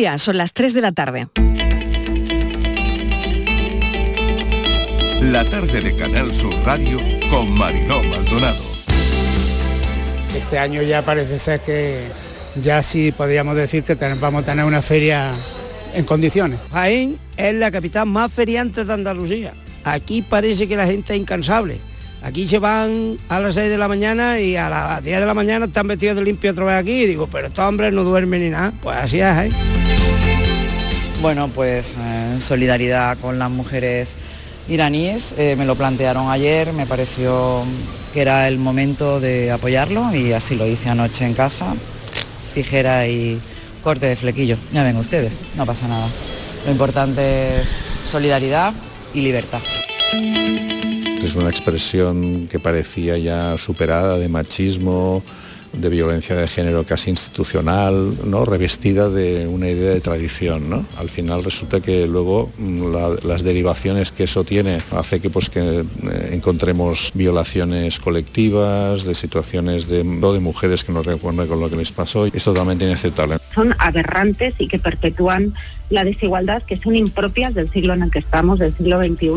Ya, son las 3 de la tarde. La tarde de Canal Sur Radio con Mariló Maldonado. Este año ya parece ser que ya sí podríamos decir que vamos a tener una feria en condiciones. Jaén es la capital más feriante de Andalucía. Aquí parece que la gente es incansable. Aquí se van a las 6 de la mañana y a las 10 de la mañana están vestidos de limpio otra vez aquí. Y digo, pero estos hombres no duermen ni nada. Pues así es. ¿eh? Bueno, pues en solidaridad con las mujeres iraníes. Eh, me lo plantearon ayer, me pareció que era el momento de apoyarlo y así lo hice anoche en casa. Tijera y corte de flequillo. Ya ven ustedes, no pasa nada. Lo importante es solidaridad y libertad. Es una expresión que parecía ya superada de machismo, de violencia de género casi institucional, ¿no? revestida de una idea de tradición. ¿no? Al final resulta que luego mm, las derivaciones que eso tiene hace que, pues, que eh, encontremos violaciones colectivas, de situaciones de, de mujeres que no recuerdan con lo que les pasó. Es totalmente inaceptable. Son aberrantes y que perpetúan la desigualdad que son impropias del siglo en el que estamos, del siglo XXI,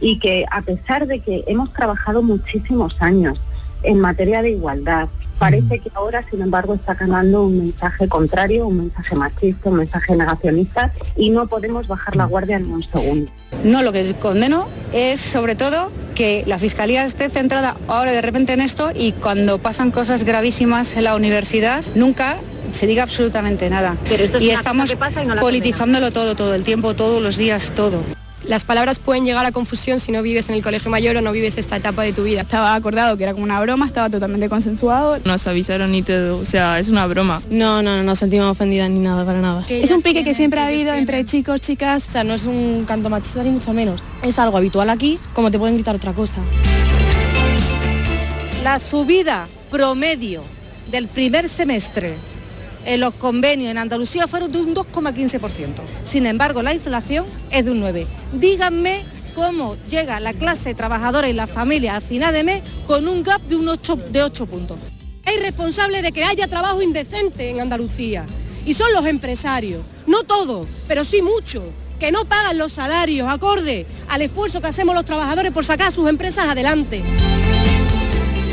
y que a pesar de que hemos trabajado muchísimos años en materia de igualdad, Parece que ahora, sin embargo, está ganando un mensaje contrario, un mensaje machista, un mensaje negacionista y no podemos bajar la guardia en un segundo. No, lo que condeno es sobre todo que la Fiscalía esté centrada ahora de repente en esto y cuando pasan cosas gravísimas en la universidad nunca se diga absolutamente nada. y estamos politizándolo todo, todo el tiempo, todos los días, todo. Las palabras pueden llegar a confusión si no vives en el colegio mayor o no vives esta etapa de tu vida. Estaba acordado que era como una broma, estaba totalmente consensuado. Nos avisaron y todo, o sea, es una broma. No, no, no nos sentimos ofendidas ni nada, para nada. Es un pique que siempre ha habido entre chicos, chicas. O sea, no es un canto machista ni mucho menos. Es algo habitual aquí, como te pueden gritar otra cosa. La subida promedio del primer semestre en los convenios en Andalucía fueron de un 2,15%. Sin embargo, la inflación es de un 9%. Díganme cómo llega la clase trabajadora y la familia al final de mes con un gap de, un 8, de 8 puntos. Es responsable de que haya trabajo indecente en Andalucía. Y son los empresarios, no todos, pero sí muchos, que no pagan los salarios acorde al esfuerzo que hacemos los trabajadores por sacar sus empresas adelante.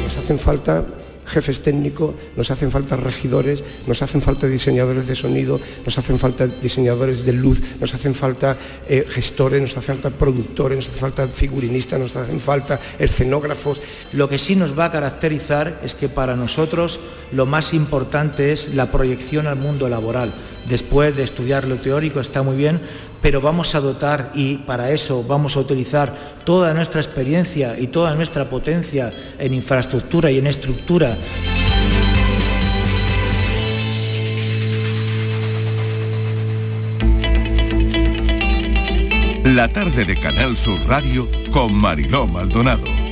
Nos hacen falta jefes técnicos, nos hacen falta regidores, nos hacen falta diseñadores de sonido, nos hacen falta diseñadores de luz, nos hacen falta eh, gestores, nos hacen falta productores, nos hacen falta figurinistas, nos hacen falta escenógrafos. Lo que sí nos va a caracterizar es que para nosotros lo más importante es la proyección al mundo laboral. Después de estudiar lo teórico está muy bien, pero vamos a dotar y para eso vamos a utilizar toda nuestra experiencia y toda nuestra potencia en infraestructura y en estructura. La tarde de Canal Sur Radio con Mariló Maldonado.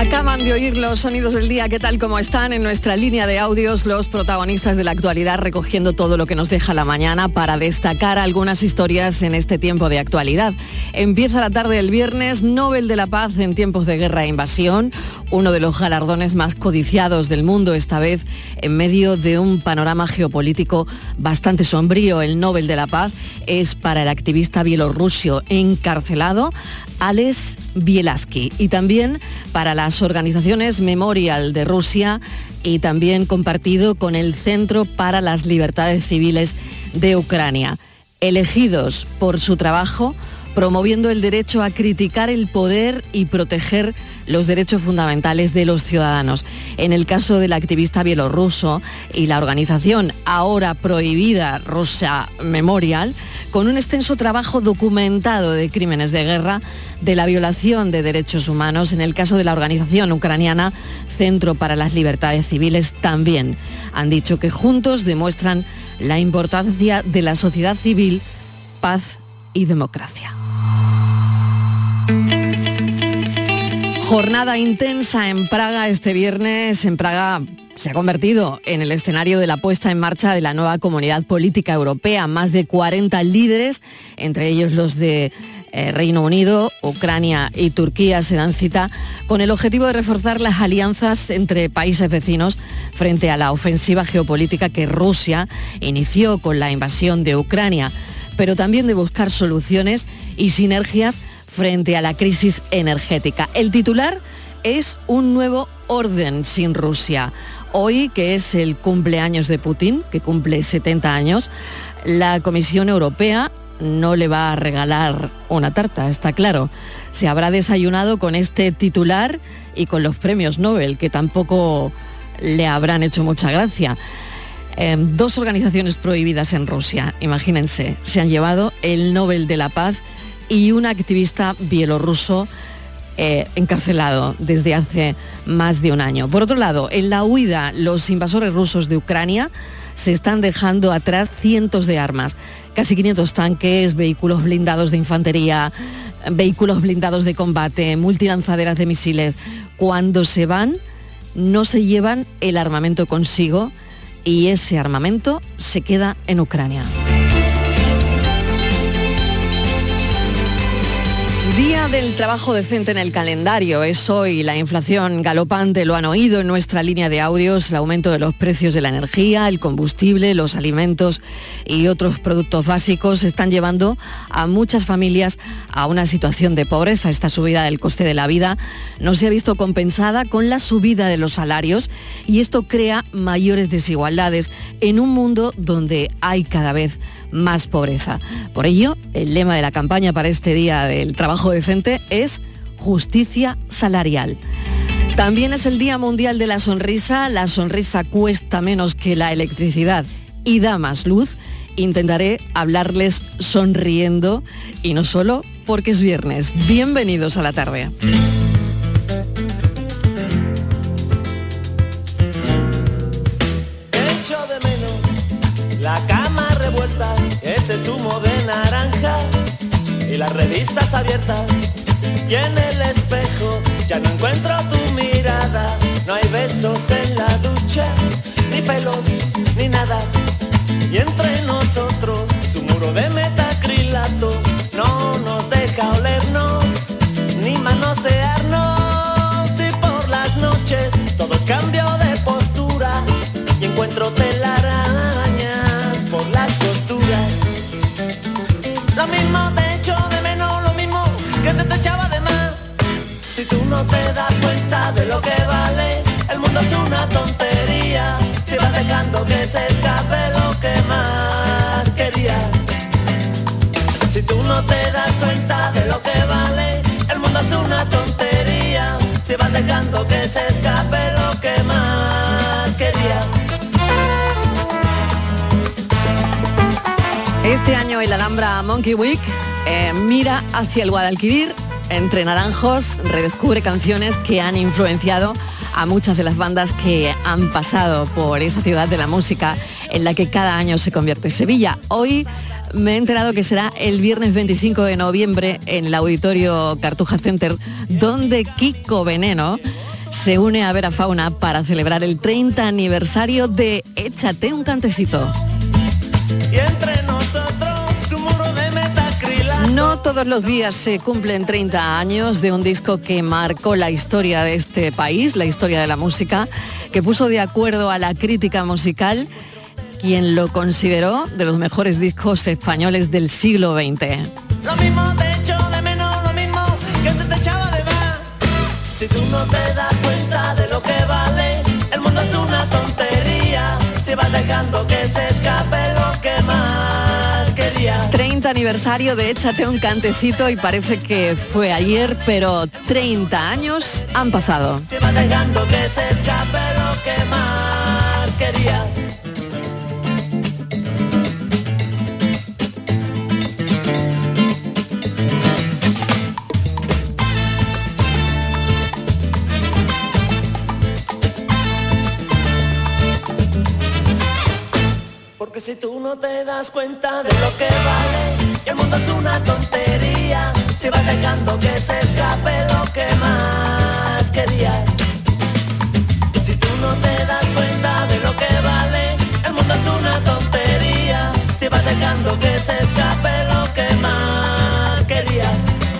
Acaban de oír los sonidos del día, ¿qué tal como están en nuestra línea de audios los protagonistas de la actualidad recogiendo todo lo que nos deja la mañana para destacar algunas historias en este tiempo de actualidad? Empieza la tarde del viernes, Nobel de la Paz en tiempos de guerra e invasión, uno de los galardones más codiciados del mundo, esta vez en medio de un panorama geopolítico bastante sombrío. El Nobel de la Paz es para el activista bielorruso encarcelado, Alex Bielaski, y también para organizaciones Memorial de Rusia y también compartido con el Centro para las Libertades Civiles de Ucrania. Elegidos por su trabajo, promoviendo el derecho a criticar el poder y proteger los derechos fundamentales de los ciudadanos. En el caso del activista bielorruso y la organización ahora prohibida Rusia Memorial, con un extenso trabajo documentado de crímenes de guerra, de la violación de derechos humanos, en el caso de la organización ucraniana Centro para las Libertades Civiles también han dicho que juntos demuestran la importancia de la sociedad civil, paz y democracia. Jornada intensa en Praga este viernes. En Praga se ha convertido en el escenario de la puesta en marcha de la nueva comunidad política europea. Más de 40 líderes, entre ellos los de eh, Reino Unido, Ucrania y Turquía se dan cita con el objetivo de reforzar las alianzas entre países vecinos frente a la ofensiva geopolítica que Rusia inició con la invasión de Ucrania, pero también de buscar soluciones y sinergias frente a la crisis energética. El titular es un nuevo orden sin Rusia. Hoy, que es el cumpleaños de Putin, que cumple 70 años, la Comisión Europea no le va a regalar una tarta, está claro. Se habrá desayunado con este titular y con los premios Nobel, que tampoco le habrán hecho mucha gracia. Em, dos organizaciones prohibidas en Rusia, imagínense, se han llevado el Nobel de la Paz y un activista bielorruso eh, encarcelado desde hace más de un año. Por otro lado, en la huida, los invasores rusos de Ucrania se están dejando atrás cientos de armas, casi 500 tanques, vehículos blindados de infantería, vehículos blindados de combate, multilanzaderas de misiles. Cuando se van, no se llevan el armamento consigo y ese armamento se queda en Ucrania. Día del trabajo decente en el calendario. Es hoy la inflación galopante, lo han oído en nuestra línea de audios, el aumento de los precios de la energía, el combustible, los alimentos y otros productos básicos están llevando a muchas familias a una situación de pobreza. Esta subida del coste de la vida no se ha visto compensada con la subida de los salarios y esto crea mayores desigualdades en un mundo donde hay cada vez más pobreza. Por ello, el lema de la campaña para este Día del Trabajo Decente es justicia salarial. También es el Día Mundial de la Sonrisa. La sonrisa cuesta menos que la electricidad y da más luz. Intentaré hablarles sonriendo y no solo porque es viernes. Bienvenidos a la tarde. Las revistas abiertas. Y en el espejo ya no encuentro tu mirada, no hay besos en la ducha, ni pelos, ni nada. Y entre nosotros su muro de metacrilato no nos deja olernos, tontería. Si vas dejando que se escape lo que más quería. Si tú no te das cuenta de lo que vale, el mundo es una tontería. Si vas dejando que se escape lo que más quería. Este año el Alhambra Monkey Week eh, mira hacia el Guadalquivir entre naranjos, redescubre canciones que han influenciado a muchas de las bandas que han pasado por esa ciudad de la música en la que cada año se convierte Sevilla. Hoy me he enterado que será el viernes 25 de noviembre en el auditorio Cartuja Center, donde Kiko Veneno se une a Vera Fauna para celebrar el 30 aniversario de Échate un cantecito. Todos los días se cumplen 30 años de un disco que marcó la historia de este país, la historia de la música, que puso de acuerdo a la crítica musical, quien lo consideró de los mejores discos españoles del siglo XX. Aniversario de Échate un cantecito y parece que fue ayer, pero 30 años han pasado. Porque si tú no te das cuenta de lo que vale, mundo es una tontería, si vas dejando que se escape lo que más querías. Si tú no te das cuenta de lo que vale, el mundo es una tontería, si vas dejando que se escape lo que más querías.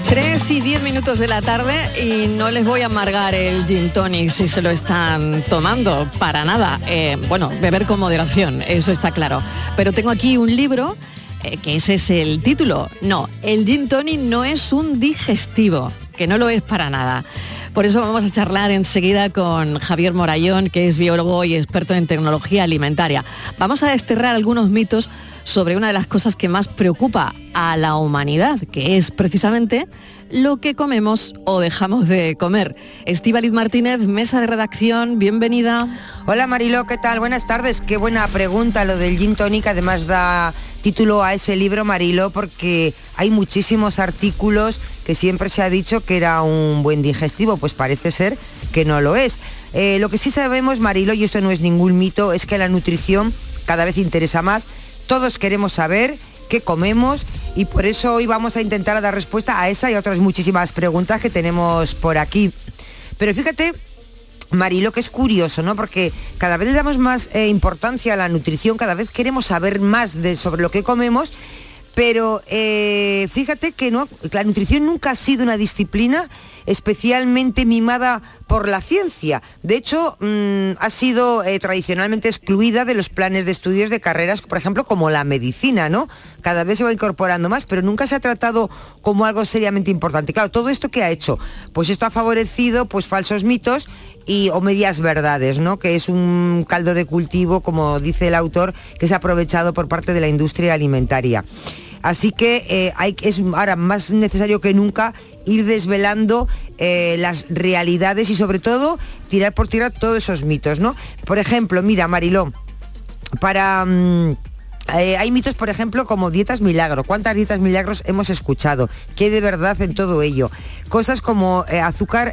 3 y 10 minutos de la tarde y no les voy a amargar el gin tonic si se lo están tomando, para nada. Eh, bueno, beber con moderación, eso está claro. Pero tengo aquí un libro, eh, que ese es el título. No, el gin tonic no es un digestivo, que no lo es para nada. Por eso vamos a charlar enseguida con Javier Morayón, que es biólogo y experto en tecnología alimentaria. Vamos a desterrar algunos mitos sobre una de las cosas que más preocupa a la humanidad, que es precisamente lo que comemos o dejamos de comer. Estíbaliz Martínez, mesa de redacción, bienvenida. Hola Mariló, ¿qué tal? Buenas tardes. Qué buena pregunta lo del gin tonic, además da título a ese libro Mariló porque hay muchísimos artículos que siempre se ha dicho que era un buen digestivo, pues parece ser que no lo es. Eh, lo que sí sabemos, Mariló, y esto no es ningún mito, es que la nutrición cada vez interesa más. Todos queremos saber qué comemos y por eso hoy vamos a intentar dar respuesta a esa y otras muchísimas preguntas que tenemos por aquí. Pero fíjate Marilo, que es curioso, ¿no? Porque cada vez le damos más eh, importancia a la nutrición, cada vez queremos saber más sobre lo que comemos, pero eh, fíjate que no, la nutrición nunca ha sido una disciplina especialmente mimada por la ciencia. De hecho, mm, ha sido eh, tradicionalmente excluida de los planes de estudios de carreras, por ejemplo, como la medicina, ¿no? Cada vez se va incorporando más, pero nunca se ha tratado como algo seriamente importante. Claro, todo esto que ha hecho, pues esto ha favorecido pues falsos mitos y, o medias verdades, ¿no? Que es un caldo de cultivo, como dice el autor, que es aprovechado por parte de la industria alimentaria. Así que eh, es ahora más necesario que nunca ir desvelando eh, las realidades y sobre todo tirar por tirar todos esos mitos, ¿no? Por ejemplo, mira, Mariló, para... Mm, eh, hay mitos, por ejemplo, como dietas milagro. ¿Cuántas dietas milagros hemos escuchado? ¿Qué de verdad en todo ello? Cosas como azúcar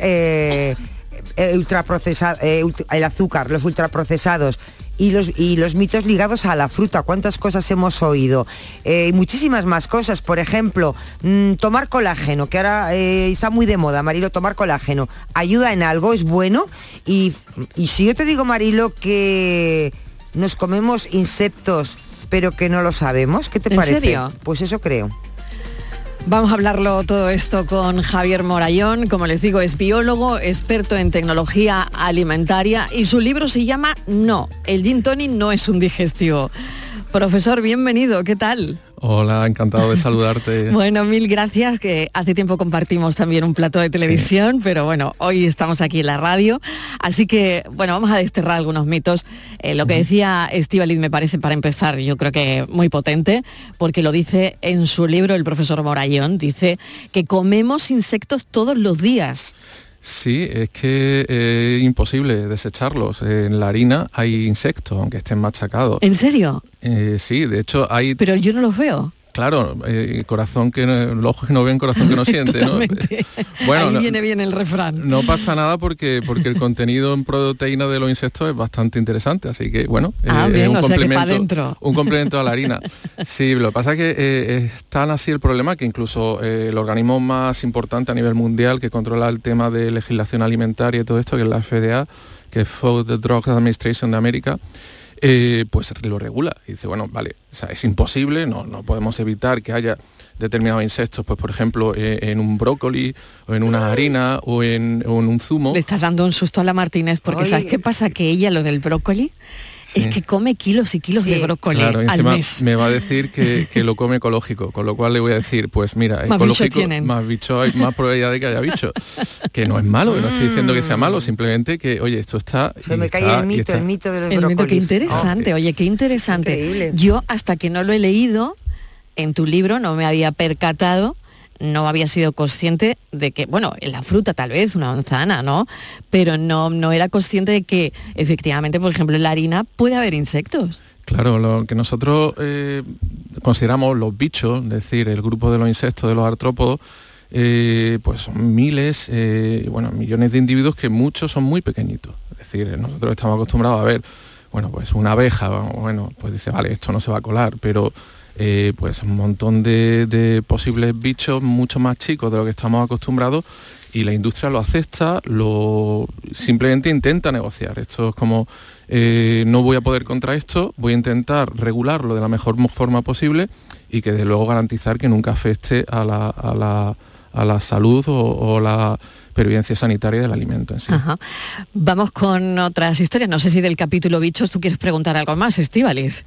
ultraprocesado, el azúcar, los ultraprocesados, y los, y los mitos ligados a la fruta. ¿Cuántas cosas hemos oído? Eh, muchísimas más cosas. Por ejemplo, mm, tomar colágeno, que ahora eh, está muy de moda, Marilo, tomar colágeno. ¿Ayuda en algo? ¿Es bueno? Y, y si yo te digo, Marilo, que nos comemos insectos pero que no lo sabemos, ¿qué te ¿En parece? serio? Pues eso creo. Vamos a hablarlo todo esto con Javier Morayón, como les digo, es biólogo, experto en tecnología alimentaria y su libro se llama No, el gin tonic no es un digestivo. Profesor, bienvenido, ¿qué tal? Hola, encantado de saludarte. bueno, mil gracias, que hace tiempo compartimos también un plato de televisión, pero bueno, hoy estamos aquí en la radio, así que bueno, vamos a desterrar algunos mitos. Eh, lo que decía Estivaliz me parece, para empezar, yo creo que muy potente, porque lo dice en su libro el profesor Morayón, dice que comemos insectos todos los días. Sí, es que es imposible desecharlos. En la harina hay insectos, aunque estén machacados. ¿En serio? Eh, sí, de hecho hay... Pero yo no los veo. Claro, eh, corazón que no, los ojos que no ven, corazón que no siente, ¿no? Bueno, Ahí viene bien el refrán. No pasa nada porque porque el contenido en proteína de los insectos es bastante interesante, así que bueno, ah, es un o complemento, un complemento a la harina. Sí, lo que pasa es que eh, es tan así el problema que incluso eh, el organismo más importante a nivel mundial que controla el tema de legislación alimentaria y todo esto, que es la FDA, que es Food Drug Administration de América, eh, pues lo regula. Y dice, bueno, vale, es imposible, no, no podemos evitar que haya determinados insectos, pues por ejemplo, eh, en un brócoli, o en una harina, o en, un zumo. Le estás dando un susto a la Martínez, porque ¿sabes qué pasa? Que ella, lo del brócoli, es que come kilos y kilos de brócoli claro, al mes. me va a decir que, lo come ecológico, con lo cual le voy a decir, pues mira, ecológico, más bicho hay más probabilidad de que haya bicho. Que no es malo, que no estoy diciendo que sea malo, simplemente que, oye, esto está... Se me cae el mito, el mito de los el Mito, qué interesante, oye, qué interesante. Yo hasta que no lo he leído en tu libro no me había percatado no había sido consciente de que, bueno, en la fruta tal vez, una manzana, ¿no? Pero no, no era consciente de que efectivamente, por ejemplo, en la harina puede haber insectos. Claro, lo que nosotros eh, consideramos los bichos, es decir, el grupo de los insectos, de los artrópodos, eh, pues son miles, eh, bueno, millones de individuos que muchos son muy pequeñitos. Es decir, nosotros estamos acostumbrados a ver, bueno, pues una abeja, bueno, pues dice, vale, esto no se va a colar, pero eh, pues un montón de, posibles bichos mucho más chicos de lo que estamos acostumbrados y la industria lo acepta, lo simplemente intenta negociar. Esto es como eh, no voy a poder contra esto, voy a intentar regularlo de la mejor forma posible y que de luego garantizar que nunca afecte a la, a la salud o, o la pervivencia sanitaria del alimento en sí. Vamos con otras historias. No sé si del capítulo bichos tú quieres preguntar algo más, Estíbaliz.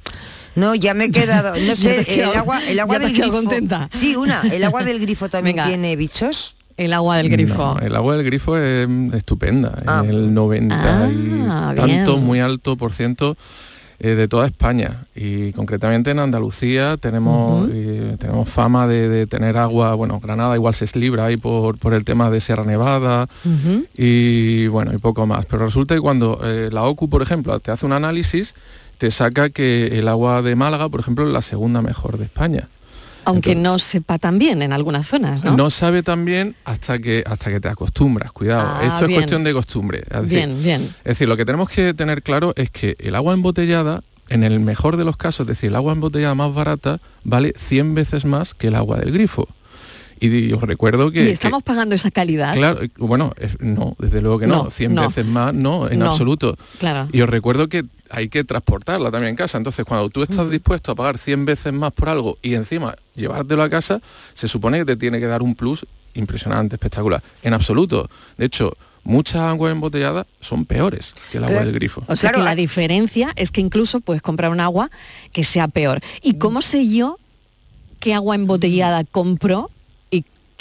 No, ya me he quedado, no sé, quedado- el agua, el agua ya te del grifo. contenta. Sí, una, el agua del grifo también Venga. tiene bichos. El agua del grifo. No, el agua del grifo es estupenda, Ah. el 90 Ah, y tanto, bien. muy alto por ciento eh, de toda España y concretamente en Andalucía tenemos eh, tenemos fama de, de tener agua, bueno, Granada igual se libra ahí por, por el tema de Sierra Nevada y bueno, y poco más. Pero resulta que cuando eh, la OCU, por ejemplo, te hace un análisis, te saca que el agua de Málaga, por ejemplo, es la segunda mejor de España. Aunque no sepa tan bien en algunas zonas, ¿no? No sabe tan bien hasta que hasta que te acostumbras, cuidado. Ah, Esto es cuestión de costumbre. Es decir, Bien, bien. es decir, lo que tenemos que tener claro es que el agua embotellada, en el mejor de los casos, es decir, el agua embotellada más barata, vale 100 veces más que el agua del grifo. Y os recuerdo que... y que- estamos pagando esa calidad. Claro, eh, bueno, no, desde luego que no, No, 100 no. veces más, no, en No, absoluto. Claro. Y os recuerdo que hay que transportarla también en casa. Entonces, cuando tú estás dispuesto a pagar 100 veces más por algo y encima llevártelo a casa, se supone que te tiene que dar un plus impresionante, espectacular. En absoluto. De hecho, muchas aguas embotelladas son peores que el agua del grifo. O sea que la diferencia es que incluso puedes comprar un agua que sea peor. ¿Y cómo sé yo qué agua embotellada compro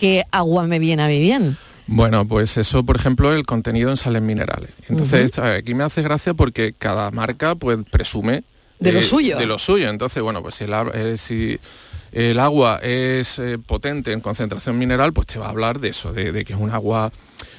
y qué agua me viene a mí bien? Bueno, pues eso, por ejemplo, el contenido en sales minerales. Entonces, aquí me hace gracia porque cada marca pues presume De lo suyo. De lo suyo. Entonces, bueno, pues si el, eh, si el agua es eh, potente en concentración mineral, pues te va a hablar de eso, de, de que es un agua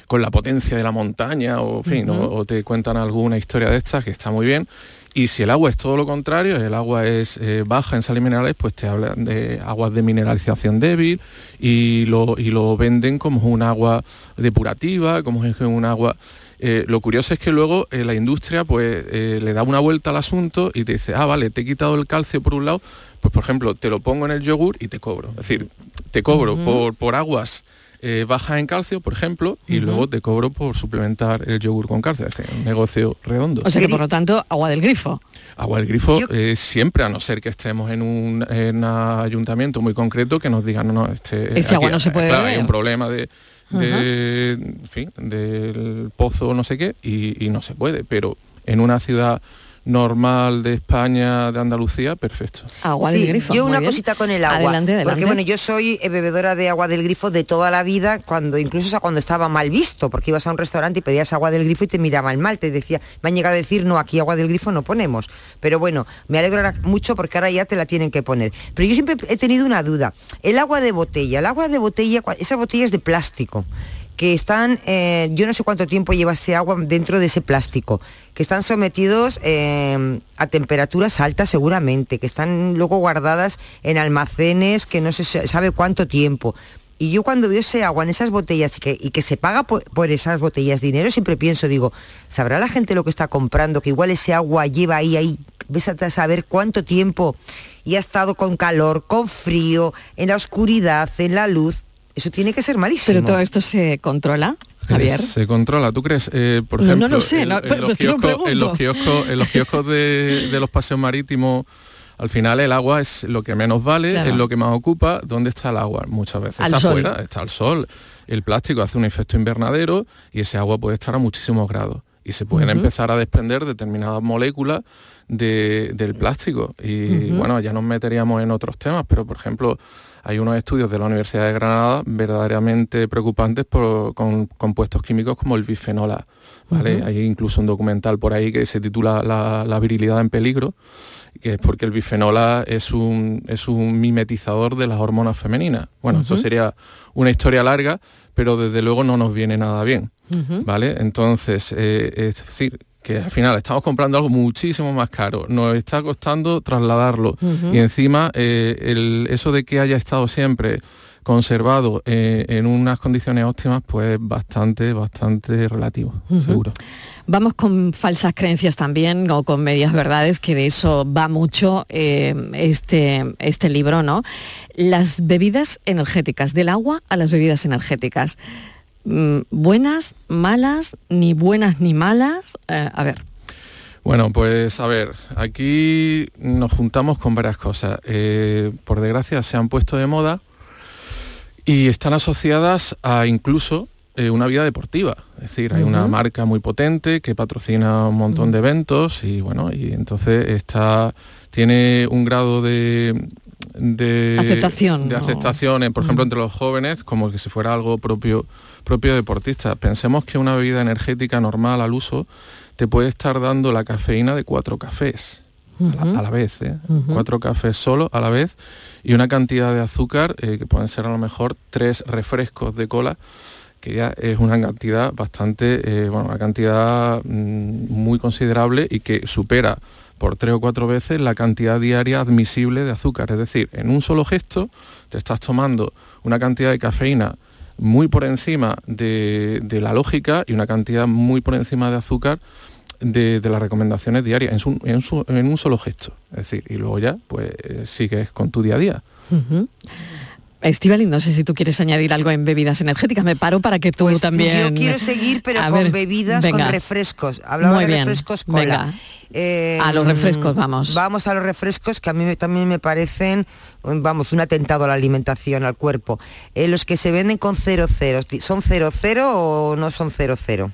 con la potencia de la montaña, o, en fin, o, o te cuentan alguna historia de estas que está muy bien. Y si el agua es todo lo contrario, el agua es eh, baja en sales minerales, pues te hablan de aguas de mineralización débil y lo, y lo venden como un agua depurativa, como es un agua... Eh, lo curioso es que luego eh, la industria pues le da una vuelta al asunto y te dice, ah, vale, te he quitado el calcio por un lado, pues por ejemplo, te lo pongo en el yogur y te cobro. Es decir, te cobro por, por aguas eh, bajas en calcio, por ejemplo, y luego te cobro por suplementar el yogur con calcio. Es un negocio redondo. O sea que por lo tanto, agua del grifo. Agua del grifo eh, siempre, a no ser que estemos en un, en un ayuntamiento muy concreto que nos digan, no, no, este, Este agua no se puede claro, hay beber". un problema de, de- Ajá. en fin, del pozo no sé qué y, y no se puede, pero en una ciudad normal de España, de Andalucía, perfecto. Agua Sí, del grifo. Yo una bien. cosita con el agua. Adelante, adelante. Porque bueno, yo soy eh, bebedora de agua del grifo de toda la vida, cuando incluso hasta cuando estaba mal visto, porque ibas a un restaurante y pedías agua del grifo y te miraban mal, te decía, me han llegado a decir, no, aquí agua del grifo no ponemos. Pero bueno, me alegro mucho porque ahora ya te la tienen que poner. Pero yo siempre he tenido una duda. El agua de botella, el agua de botella, cua- esas botellas de plástico que están, eh, yo no sé cuánto tiempo lleva ese agua dentro de ese plástico, que están sometidos eh, a temperaturas altas seguramente, que están luego guardadas en almacenes que no se sa- sabe cuánto tiempo. Y yo cuando veo ese agua en esas botellas y que, y que se paga por, por esas botellas dinero, siempre pienso, digo, ¿sabrá la gente lo que está comprando? Que igual ese agua lleva ahí, ahí, ves a saber cuánto tiempo y ha estado con calor, con frío, en la oscuridad, en la luz. Eso tiene que ser malísimo. Pero todo esto se controla, Javier. Eh, Se controla, ¿tú crees? Eh, por No, no ejemplo, lo sé, en, no, en pero los kioscos, en los pregunto. kioscos, en los kioscos de, de los paseos marítimos, al final el agua es lo que menos vale, Claro. es lo que más ocupa. ¿Dónde está el agua? Muchas veces Al está sol. afuera, está al sol. El plástico hace un efecto invernadero y ese agua puede estar a muchísimos grados. Y se pueden empezar a desprender determinadas moléculas de- del plástico. Y bueno, ya nos meteríamos en otros temas, pero por ejemplo, hay unos estudios de la Universidad de Granada verdaderamente preocupantes por, con compuestos químicos como el bifenol A. ¿vale? Hay incluso un documental por ahí que se titula La, la virilidad en peligro, que es porque el bifenol A es un, es un mimetizador de las hormonas femeninas. Bueno, eso sería una historia larga, pero desde luego no nos viene nada bien. ¿Vale? Entonces, eh, es decir, que al final estamos comprando algo muchísimo más caro, nos está costando trasladarlo y encima eh, el- eso de que haya estado siempre conservado eh, en unas condiciones óptimas, pues bastante, bastante relativo, seguro. Vamos con falsas creencias también o con medias verdades, que de eso va mucho eh, este, este libro, ¿no? Las bebidas energéticas, del agua a las bebidas energéticas. Mm, buenas, malas, ni buenas ni malas. Eh, a ver, Bueno, pues a ver, aquí nos juntamos con varias cosas. Eh, por desgracia se han puesto de moda y están asociadas a incluso eh, una vida deportiva. Es decir, hay una marca muy potente que patrocina un montón de eventos y bueno, y entonces está, tiene un grado de, de Aceptación, de ¿no? aceptación, por ejemplo, entre los jóvenes, como que si fuera algo propio, propio deportista. Pensemos que una bebida energética normal al uso te puede estar dando la cafeína de cuatro cafés a la, a la vez, ¿eh? Cuatro cafés solo a la vez y una cantidad de azúcar eh, que pueden ser a lo mejor tres refrescos de cola que ya es una cantidad bastante, eh, bueno, una cantidad mm, muy considerable y que supera por tres o cuatro veces la cantidad diaria admisible de azúcar. Es decir, en un solo gesto te estás tomando una cantidad de cafeína muy por encima de, de la lógica y una cantidad muy por encima de azúcar de, de las recomendaciones diarias en, en un solo gesto. Es decir, y luego ya pues sigues con tu día a día. Estivali, no sé si tú quieres añadir algo en bebidas energéticas. Me paro para que tú también. Pues Yo quiero seguir, pero A con ver, bebidas, venga. con refrescos. Hablaba Muy de bien, refrescos cola. venga. Eh, A los refrescos, vamos. Vamos a los refrescos que a mí también me parecen, vamos, un atentado a la alimentación, al cuerpo. Eh, los que se venden con 00, ¿son 00 o no son 00?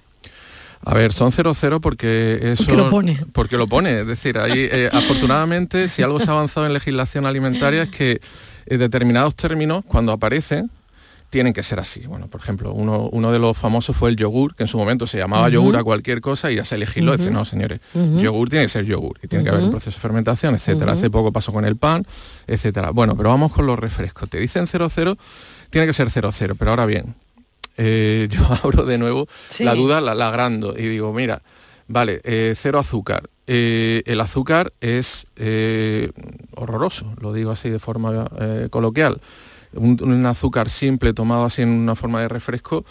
A ver, son 0-0 porque eso... Porque lo pone. Porque lo pone. Es decir, ahí, eh, afortunadamente, si algo se ha avanzado en legislación alimentaria es que eh, determinados términos, cuando aparecen, tienen que ser así. Bueno, por ejemplo, uno, uno de los famosos fue el yogur, que en su momento se llamaba yogur a cualquier cosa y ya se. Ujú. Decir, no, señores, yogur tiene que ser yogur y tiene que haber un proceso de fermentación, etcétera. Hace poco pasó con el pan, etcétera. Bueno, pero vamos con los refrescos. Te dicen 0-0, tiene que ser 0-0, pero ahora bien, eh, yo abro de nuevo Sí. la duda, la, la agrando y digo, mira, vale, eh, cero azúcar. Eh, el azúcar es eh, horroroso, lo digo así de forma eh, coloquial. Un, un azúcar simple tomado así en una forma de refresco,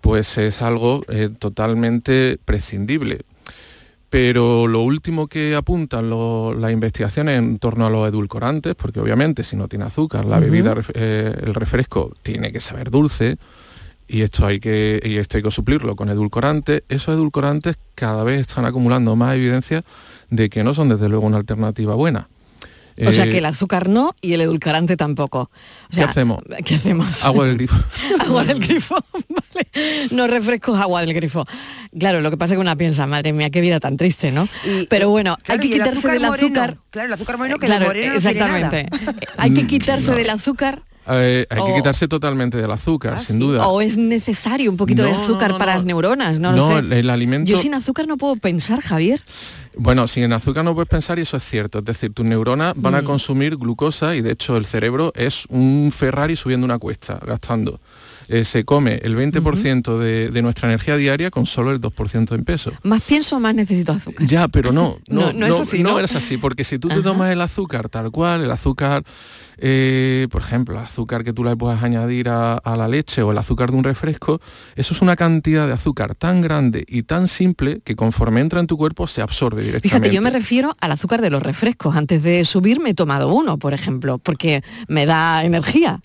pues es algo totalmente prescindible. Pero lo último que apuntan lo- las investigaciones en torno a los edulcorantes, porque obviamente si no tiene azúcar, la bebida, el refresco tiene que saber dulce, y esto hay que y esto hay que suplirlo con edulcorantes esos edulcorantes cada vez están acumulando más evidencia de que no son desde luego una alternativa buena O sea Eh, que el azúcar no y el edulcorante tampoco. O ¿qué hacemos ¿Qué hacemos? agua del grifo agua del grifo, vale. No refrescos, agua del grifo. Claro, lo que pasa es que una piensa, madre mía, qué vida tan triste, ¿no? Pero bueno, Claro, hay que quitarse del moreno, azúcar. claro, el azúcar moreno que Claro, el moreno no tiene nada. exactamente. hay que quitarse del azúcar Eh, hay que O- quitarse totalmente del azúcar sin duda Ah, o es necesario un poquito de No, azúcar no, para no. las neuronas, no, lo sé. el- el alimento- Yo sin azúcar no puedo pensar, Javier. Bueno, sin azúcar no puedes pensar y eso es cierto. Es decir, tus neuronas van a Mm. consumir glucosa y de hecho el cerebro es un Ferrari subiendo una cuesta, gastando. Eh, se come el 20% de, de nuestra energía diaria con solo el 2% en peso. Más pienso, más necesito azúcar. Ya, pero no, no, No, no es así, ¿no? es así, porque si tú te tomas el azúcar tal cual, el azúcar, eh, por ejemplo, el azúcar que tú le puedas añadir a, a la leche o el azúcar de un refresco, eso es una cantidad de azúcar tan grande y tan simple que conforme entra en tu cuerpo se absorbe directamente. Fíjate, yo me refiero al azúcar de los refrescos. Antes de subir me he tomado uno, por ejemplo, porque me da energía.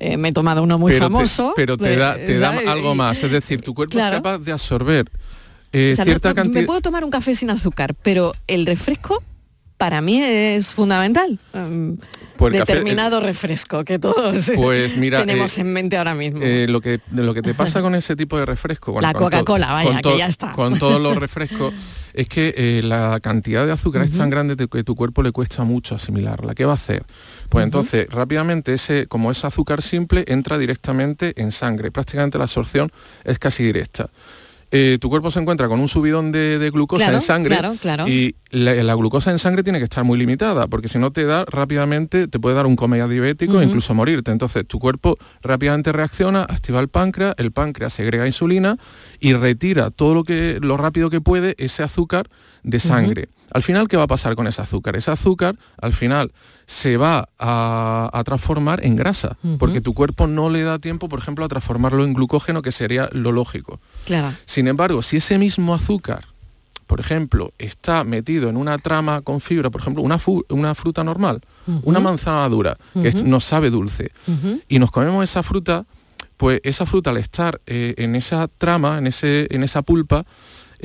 Eh, me he tomado uno muy pero te- famoso. Pero te da, te da algo más, es decir, tu cuerpo Claro. es capaz de absorber eh, o sea, no- cierta no- cantidad... Me puedo tomar un café sin azúcar, pero el refresco para mí es fundamental. Mm, Pues café- Determinado refresco que todos Pues mira, tenemos eh, en mente ahora mismo. Eh, lo, que, lo que te pasa con ese tipo de refresco, bueno, La Coca-Cola, vaya, con que ya está. Con todos los refrescos, es que eh, la cantidad de azúcar es tan grande que tu cuerpo le cuesta mucho asimilarla. ¿Qué va a hacer? Pues entonces, rápidamente, ese, como es azúcar simple, entra directamente en sangre. Prácticamente la absorción es casi directa. Eh, tu cuerpo se encuentra con un subidón de, de glucosa Claro, en sangre claro, claro. y la, la glucosa en sangre tiene que estar muy limitada porque si no te da rápidamente te puede dar un coma diabético e incluso morirte. Entonces tu cuerpo rápidamente reacciona activa el páncreas el páncreas segrega insulina y retira todo lo que lo rápido que puede ese azúcar de sangre al final qué va a pasar con ese azúcar ese azúcar al final se va a, a transformar en grasa porque tu cuerpo no le da tiempo por ejemplo a transformarlo en glucógeno que sería lo lógico. Claro. sin embargo, si ese mismo azúcar, por ejemplo, está metido en una trama con fibra, por ejemplo, una, fruta normal, una manzana madura, que es- Ujú. nos sabe dulce, y nos comemos esa fruta, pues esa fruta al estar eh, en esa trama, en, ese, en esa pulpa,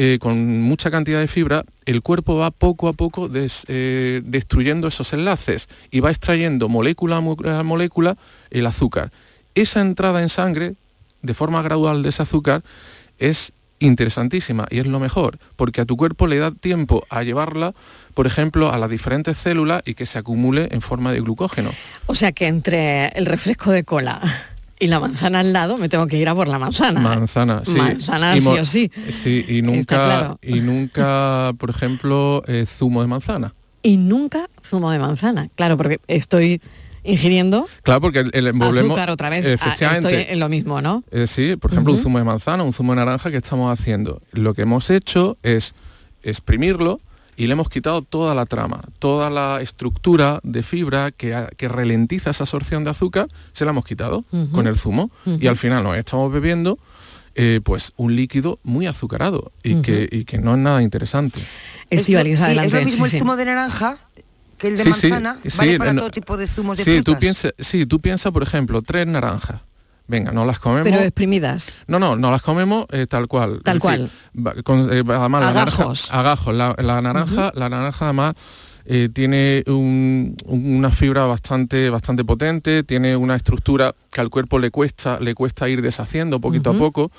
eh, con mucha cantidad de fibra, el cuerpo va poco a poco eh, destruyendo esos enlaces y va extrayendo molécula a mo- a molécula el azúcar. esa entrada en sangre, de forma gradual de ese azúcar, es interesantísima y es lo mejor, porque a tu cuerpo le da tiempo a llevarla, por ejemplo, a las diferentes células y que se acumule en forma de glucógeno. O sea que entre el refresco de cola y la manzana al lado, me tengo que ir a por la manzana. Manzana, sí. Manzana Y sí o sí. Sí, y nunca, claro. y nunca, por ejemplo, eh, zumo de manzana. Y nunca zumo de manzana. Claro, porque estoy ingiriendo Claro, porque el, el- azúcar otra vez. Ah, estoy en lo mismo, ¿no? Eh, sí, por ejemplo, un zumo de manzana, un zumo de naranja que estamos haciendo. Lo que hemos hecho es exprimirlo y le hemos quitado toda la trama, toda la estructura de fibra que, que ralentiza esa absorción de azúcar, se la hemos quitado con el zumo y al final nos estamos bebiendo eh, pues un líquido muy azucarado y, que, y que no es nada interesante. Estivaliz, sí, adelante. es lo mismo sí, sí. el zumo de naranja que el de manzana. sí, vale para no- todo tipo de zumos de sí, frutas. tú piensas, sí, tú piensas, por ejemplo, tres naranjas. Venga, no las comemos. Pero exprimidas. No, no, no las comemos eh, tal cual. Tal Es decir, cual. va- con- eh, además, la naranja, Agajos. agajos. La, la naranja, la naranja además eh, tiene un- un- una fibra bastante, bastante potente, tiene una estructura que al cuerpo le cuesta, le cuesta ir deshaciendo poquito a poco.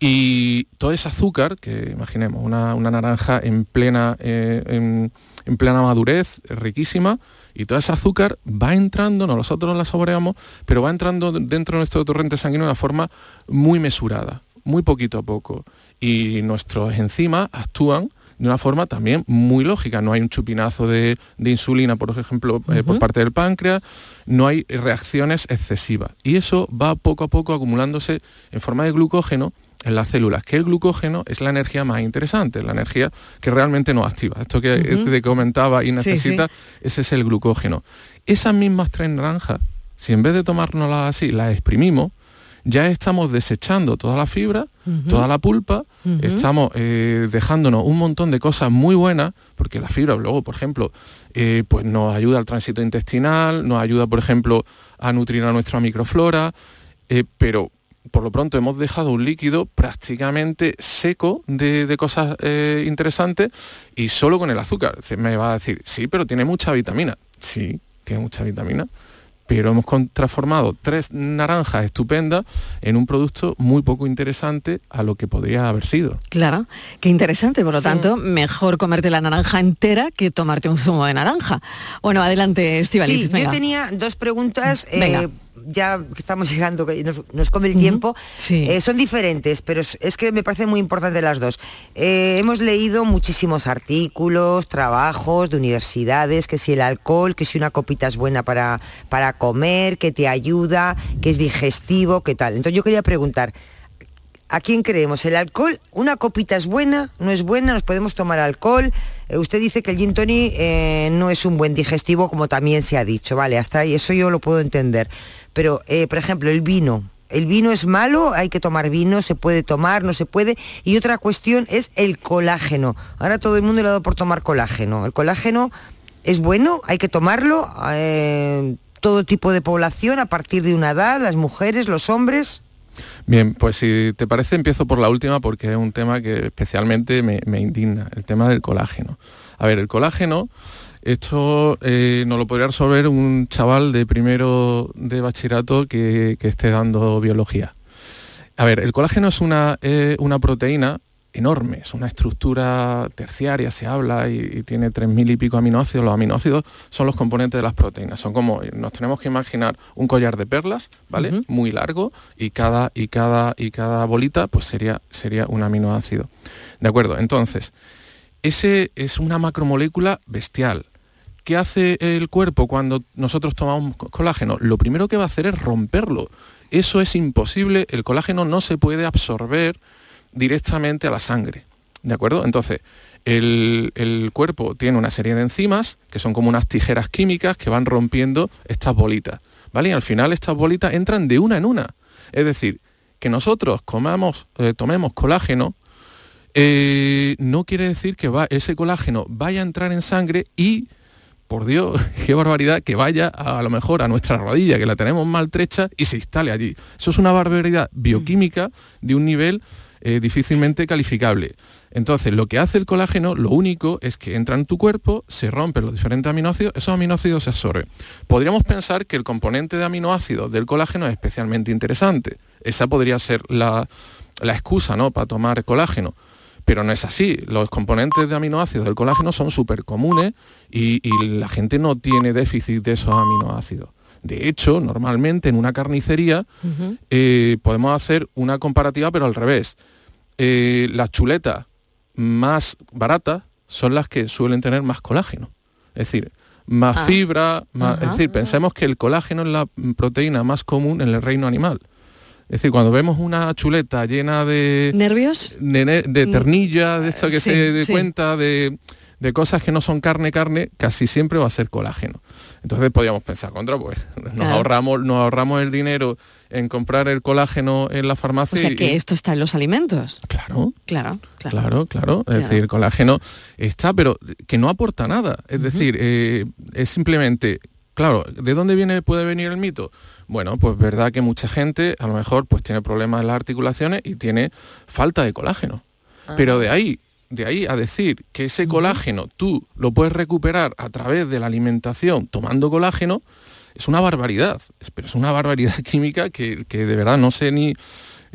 Y todo ese azúcar, que imaginemos, una, una naranja en plena, eh, en, en plena madurez, riquísima, y todo ese azúcar va entrando, no nosotros la saboreamos, pero va entrando dentro de nuestro torrente sanguíneo de una forma muy mesurada, muy poquito a poco. Y nuestros enzimas actúan de una forma también muy lógica. No hay un chupinazo de, de insulina, por ejemplo, eh, por parte del páncreas, no hay reacciones excesivas. Y eso va poco a poco acumulándose en forma de glucógeno en las células, que el glucógeno es la energía más interesante, la energía que realmente nos activa. Esto que Ujú. te comentaba y necesita, sí. ese es el glucógeno. Esas mismas tres naranjas, si en vez de tomárnoslas así, las exprimimos, ya estamos desechando toda la fibra, toda la pulpa, estamos eh, dejándonos un montón de cosas muy buenas, porque la fibra luego, por ejemplo, eh, pues nos ayuda al tránsito intestinal, nos ayuda, por ejemplo, a nutrir a nuestra microflora, eh, pero por lo pronto hemos dejado un líquido prácticamente seco de, de cosas eh, interesantes y solo con el azúcar. Se Me va a decir, sí, pero tiene mucha vitamina. Sí, tiene mucha vitamina, pero hemos transformado tres naranjas estupendas en un producto muy poco interesante a lo que podría haber sido. Claro, qué interesante. Por lo Sí. tanto, mejor comerte la naranja entera que tomarte un zumo de naranja. Bueno, adelante, Estivaliz. Sí, venga. yo tenía dos preguntas. eh, Venga. Ya que estamos llegando, que nos, nos come el tiempo. Sí. Eh, son diferentes, pero es, es que me parecen muy importantes las dos. Eh, hemos leído muchísimos artículos, trabajos de universidades, que si el alcohol, que si una copita es buena para, para comer, que te ayuda, que es digestivo, que tal. Entonces yo quería preguntar, ¿A quién creemos? ¿El alcohol? ¿Una copita es buena? ¿No es buena? ¿Nos podemos tomar alcohol? Eh, usted dice que el gin tonic eh, no es un buen digestivo, como también se ha dicho, ¿vale? Hasta ahí, eso yo lo puedo entender. Pero, eh, por ejemplo, el vino. ¿El vino es malo? ¿Hay que tomar vino? ¿Se puede tomar? ¿No se puede? Y otra cuestión es el colágeno. Ahora todo el mundo le ha dado por tomar colágeno. ¿El colágeno es bueno? ¿Hay que tomarlo? ¿Todo tipo de población a partir de una edad? ¿Las mujeres? ¿Los hombres? Bien, pues si te parece empiezo por la última porque es un tema que especialmente me, indigna, el tema del colágeno. A ver, el colágeno, esto eh, nos lo podría resolver un chaval de primero de bachillerato que, que esté dando biología. A ver, el colágeno es una, eh, una proteína enorme, es una estructura terciaria, se habla, y, y tiene 3.000 y pico aminoácidos. Los aminoácidos son los componentes de las proteínas. Son como, nos tenemos que imaginar un collar de perlas, ¿vale? Muy largo, y cada, y cada, y cada bolita pues sería, sería un aminoácido. ¿De acuerdo? Entonces, ese es una macromolécula bestial. ¿Qué hace el cuerpo cuando nosotros tomamos co- colágeno? Lo primero que va a hacer es romperlo. Eso es imposible, el colágeno no se puede absorber directamente a la sangre. ¿De acuerdo? Entonces, el, cuerpo tiene una serie de enzimas que son como unas tijeras químicas que van rompiendo estas bolitas. ¿Vale? Y al final estas bolitas entran de una en una. Es decir, que nosotros comamos, eh, tomemos colágeno, eh, no quiere decir que va, ese colágeno vaya a entrar en sangre y por Dios, qué barbaridad que vaya a, a lo mejor a nuestra rodilla, que la tenemos maltrecha, y se instale allí. Eso es una barbaridad bioquímica de un nivel eh, difícilmente calificable. Entonces, lo que hace el colágeno, lo único es que entra en tu cuerpo, se rompen los diferentes aminoácidos, esos aminoácidos se absorben. Podríamos pensar que el componente de aminoácidos del colágeno es especialmente interesante. Esa podría ser la, la excusa ¿no? para tomar colágeno. Pero no es así. Los componentes de aminoácidos del colágeno son súper comunes y, y la gente no tiene déficit de esos aminoácidos. De hecho, normalmente en una carnicería eh, podemos hacer una comparativa, pero al revés. Eh, las chuletas más baratas son las que suelen tener más colágeno. Es decir, más Ah. fibra, más- es decir, pensemos que el colágeno es la proteína más común en el reino animal. Es decir, cuando vemos una chuleta llena de, ¿Nervios? de, de Mm. ternilla, de esto que Sí, se dé sí. cuenta de, de cosas que no son carne, carne, casi siempre va a ser colágeno. Entonces podríamos pensar contra, pues nos Claro. ahorramos, nos ahorramos el dinero en comprar el colágeno en la O farmacia. sea y- que esto está en los alimentos. Claro. Claro, claro. Claro, claro. Claro. Es decir, el colágeno está, pero que no aporta nada. Es decir, eh, es simplemente, claro, ¿de dónde viene, puede venir el mito? Bueno, pues verdad que mucha gente a lo mejor pues tiene problemas en las articulaciones y tiene falta de colágeno. Pero de ahí, de ahí a decir que ese colágeno tú lo puedes recuperar a través de la alimentación tomando colágeno, es una barbaridad. Es- Pero es una barbaridad química que, que de verdad no sé ni...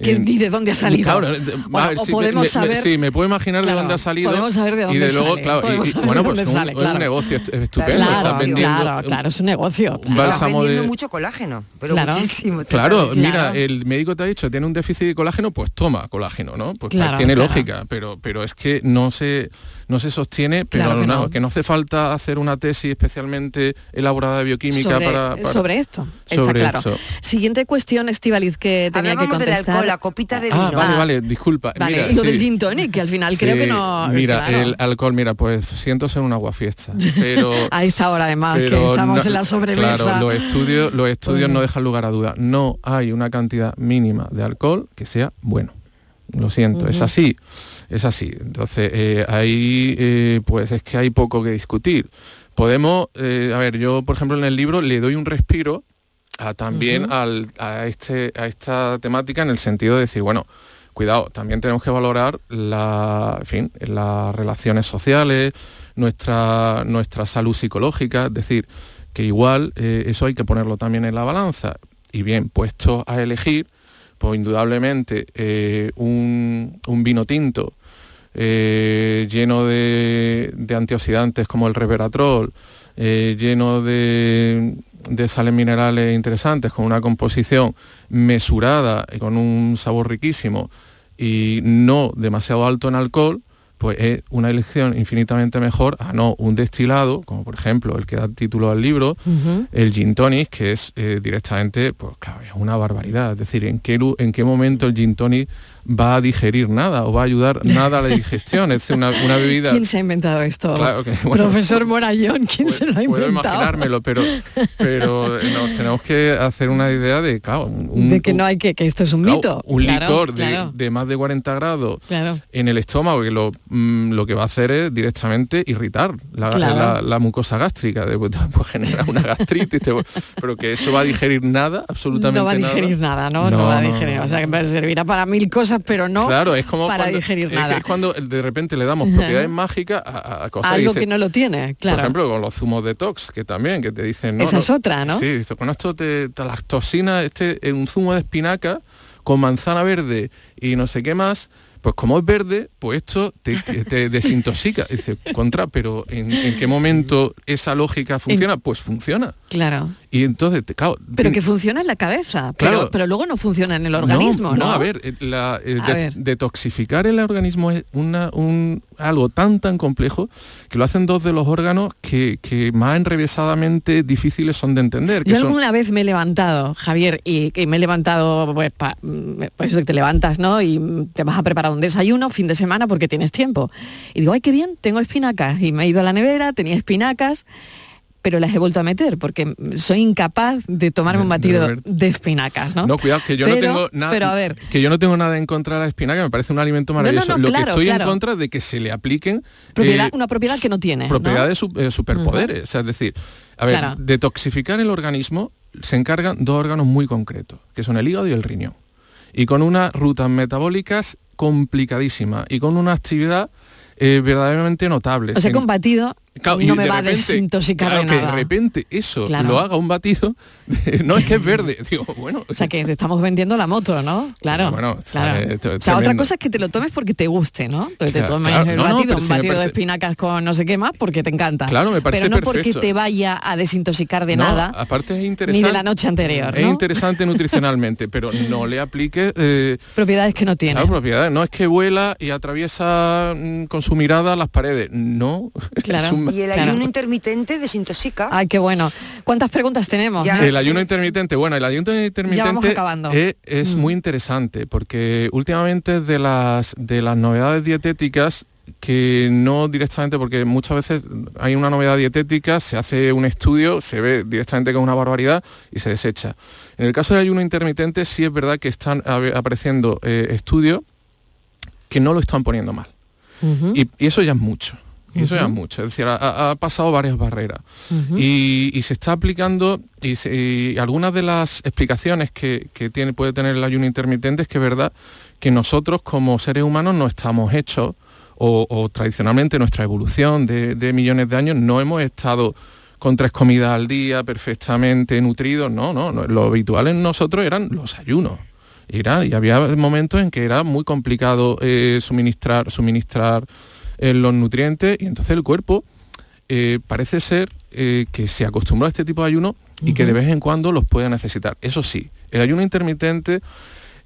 Que eh, ni de dónde ha salido. Claro, a ver, o sí, me- podemos me- saber- sí, me puedo imaginar Claro, de dónde ha salido. podemos saber de y dónde de luego, sale, claro, y- y, bueno, pues un, sale, un claro. negocio est- estupendo. Claro, estás vendiendo claro, claro, es un negocio. un claro. bálsamo vendiendo de... mucho colágeno, pero Claro. muchísimo. Claro, mira, el médico te ha dicho, tiene un déficit de colágeno, pues toma colágeno, ¿no? Pues Claro, tiene claro. lógica, pero, pero es que no se, no se sostiene, pero Claro que no, no. que no hace falta hacer una tesis especialmente elaborada de bioquímica sobre, para, para- sobre esto, está sobre claro. esto. Siguiente cuestión, Estivaliz, que tenía que Hablábamos del contestar. alcohol, la copita de vino. Ah, vale, vale, disculpa. Vale, mira, lo sí. del gin tonic, que al final creo que no... Mira, claro. el alcohol, mira, pues siento ser un aguafiesta, pero... A esta hora además, que estamos no- en la sobremesa. Claro, los estudios, los estudios no dejan lugar a duda. No hay una cantidad mínima de alcohol que sea bueno. Lo siento, es así. Es así. Entonces, eh, ahí eh, pues es que hay poco que discutir. Podemos, eh, a ver, yo por ejemplo en el libro le doy un respiro a, también al- a, este, a esta temática en el sentido de decir, bueno, cuidado, también tenemos que valorar la, en fin, las relaciones sociales, nuestra, nuestra salud psicológica, es decir, que igual eh, eso hay que ponerlo también en la balanza. Y bien, puesto a elegir, pues indudablemente eh, un, un vino tinto eh, lleno de, de antioxidantes como el resveratrol, eh, lleno de, de sales minerales interesantes, con una composición mesurada y con un sabor riquísimo y no demasiado alto en alcohol, pues es una elección infinitamente mejor a no un destilado, como por ejemplo el que da título al libro, el gin tonic, que es eh, directamente, pues claro, es una barbaridad. Es decir, ¿en qué, en qué momento el gin tonic va a digerir nada o va a ayudar nada a la digestión? Es una, una bebida... ¿Quién se ha inventado esto? Claro que, bueno, Profesor Morayón, ¿quién se lo ha Puedo inventado? imaginármelo, pero, pero eh, nos tenemos que hacer una idea de, claro, un, de que no hay que, que esto es un claro, mito. un Claro, licor de, de más de 40 grados en el estómago que lo, mm, lo que va a hacer es directamente irritar la, Claro. la- la mucosa gástrica, de, pues, pues genera una gastritis, te- pero que eso va a digerir nada, absolutamente No va a nada. digerir nada, ¿no? No, No, va a digerir. O sea, que servirá para mil cosas, pero no Claro, es como para cuando, digerir es nada. es cuando de repente le damos propiedades mágicas a, a cosas Algo dice- que no lo tiene, claro. Por ejemplo, con los zumos detox, que también, que te dicen... No, Esa no, es otra, ¿no? Sí, dice, con esto te, te las toxinas, este, en un zumo de espinaca con manzana verde y no sé qué más, pues como es verde, pues esto te, te- te desintoxica. Dice, contra, pero ¿en, en qué momento esa lógica funciona? Pues funciona. Claro. Y entonces, claro... Pero que funciona en la cabeza, pero, Claro. pero luego no funciona en el organismo, ¿no? a ver, eh, la- eh, A de- ver. detoxificar el organismo es una, un, algo tan tan complejo que lo hacen dos de los órganos que, que más enrevesadamente difíciles son de entender. Que Yo son- alguna vez me he levantado, Javier, y, y me he levantado, pues, pa- pues te levantas, ¿no? Y te vas a preparar un desayuno fin de semana porque tienes tiempo. Y digo, ay, qué bien, tengo espinacas. Y me he ido a la nevera, tenía espinacas. Pero las he vuelto a meter porque soy incapaz de tomarme un batido de, espinacas, ¿no? No, cuidado, que yo no tengo nada. Pero a ver. Que yo no tengo nada en contra de la espinaca, me parece un alimento maravilloso. Lo que estoy en contra de que se le apliquen. Propiedad, una propiedad que no tiene. Propiedades de superpoderes. O sea, es decir, a ver, detoxificar el organismo se encargan dos órganos muy concretos, que son el hígado y el riñón. Y con unas rutas metabólicas complicadísimas y con una actividad eh, verdaderamente notable. O sea, combatido no me va a desintoxicar claro, de que de repente eso lo haga un batido, no es que es verde, digo, bueno. O sea, que te estamos vendiendo la moto, ¿no? Claro. Bueno, claro. o sea, otra cosa es que te lo tomes porque te guste, ¿no? Que te tomes el batido, un batido de espinacas con no sé qué más porque te encanta. Claro, me parece Pero no porque te vaya a desintoxicar de nada. Aparte es interesante. Ni de la noche anterior. Es interesante nutricionalmente, pero no le aplique eh, propiedades que no tiene. Claro, propiedades. No es que vuela y atraviesa mm, con su mirada las paredes. No. Claro. Y el ayuno intermitente desintoxica. Ay, qué bueno. ¿Cuántas preguntas tenemos? El ayuno intermitente, bueno, el ayuno intermitente es, es mm. muy interesante porque últimamente de las de las novedades dietéticas que no directamente, porque muchas veces hay una novedad dietética, se hace un estudio, se ve directamente que es una barbaridad y se desecha. En el caso del ayuno intermitente sí es verdad que están apareciendo eh, estudios que no lo están poniendo mal. y, eso ya es mucho. Y eso ya es mucho, es decir, ha, pasado varias barreras. y, se está aplicando, y, algunas de las explicaciones que, tiene, puede tener el ayuno intermitente es que es verdad que nosotros como seres humanos no estamos hechos, o, tradicionalmente nuestra evolución de, millones de años no hemos estado con tres comidas al día, perfectamente nutridos, no, no, lo habitual en nosotros eran los ayunos. Era, y había momentos en que era muy complicado eh, suministrar, suministrar los nutrientes y entonces el cuerpo eh, parece ser eh, que se acostumbró a este tipo de ayuno y que de vez en cuando los puede necesitar. Eso sí, el ayuno intermitente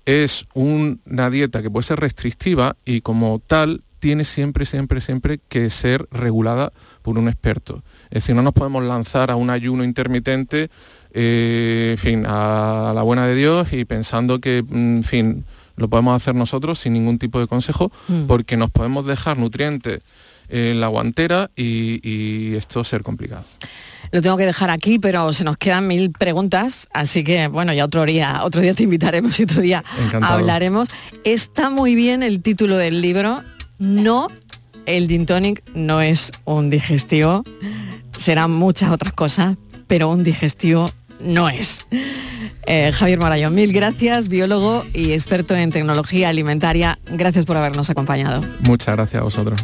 es una dieta que puede ser restrictiva y como tal tiene siempre, siempre, siempre que ser regulada por un experto. Es decir, no nos podemos lanzar a un ayuno intermitente, eh, en fin, a la buena de Dios y pensando que, mm, en fin, lo podemos hacer nosotros sin ningún tipo de consejo, mm. porque nos podemos dejar nutrientes en la guantera y, esto ser complicado. Lo tengo que dejar aquí, pero se nos quedan mil preguntas, así que bueno, ya otro día, otro día te invitaremos y otro día hablaremos. Está muy bien el título del libro. No, el gin tonic no es un digestivo, serán muchas otras cosas, pero un digestivo no es. Eh, Javier Marayón, mil gracias, biólogo y experto en tecnología alimentaria. Gracias por habernos acompañado. Muchas gracias a vosotros.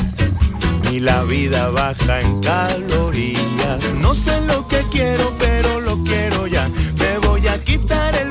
ni la vida baja en calorías. No sé lo que quiero, pero lo quiero ya. Me voy a quitar el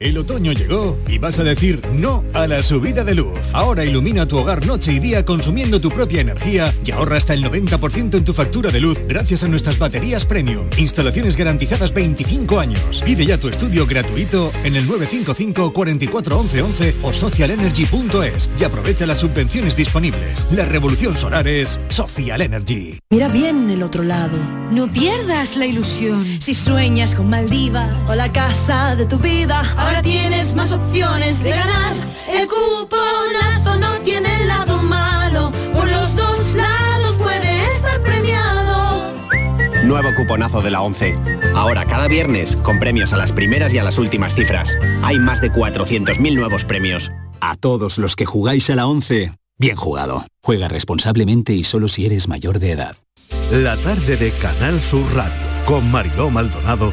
El otoño llegó y vas a decir no a la subida de luz. Ahora ilumina tu hogar noche y día consumiendo tu propia energía y ahorra hasta el 90% en tu factura de luz gracias a nuestras baterías premium. Instalaciones garantizadas 25 años. Pide ya tu estudio gratuito en el 955 44 11 11 o socialenergy.es y aprovecha las subvenciones disponibles. La revolución solar es Social Energy. Mira bien el otro lado. No pierdas la ilusión. Si sueñas con Maldivas o la casa de tu vida, ahora tienes más opciones de ganar. El cuponazo no tiene lado malo. Por los dos lados puede estar premiado. Nuevo cuponazo de la 11. Ahora cada viernes con premios a las primeras y a las últimas cifras. Hay más de 400.000 nuevos premios. A todos los que jugáis a la 11, bien jugado. Juega responsablemente y solo si eres mayor de edad. La tarde de Canal Sur Radio con Mariló Maldonado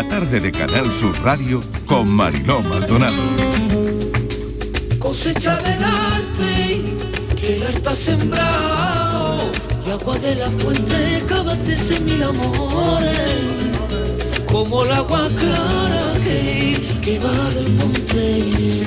La tarde de Canal Sur Radio con Mariló Maldonado. cosecha del arte, que el arte ha sembrado, y agua de la fuente cábate mil amores, como el agua clara que, que va del monte.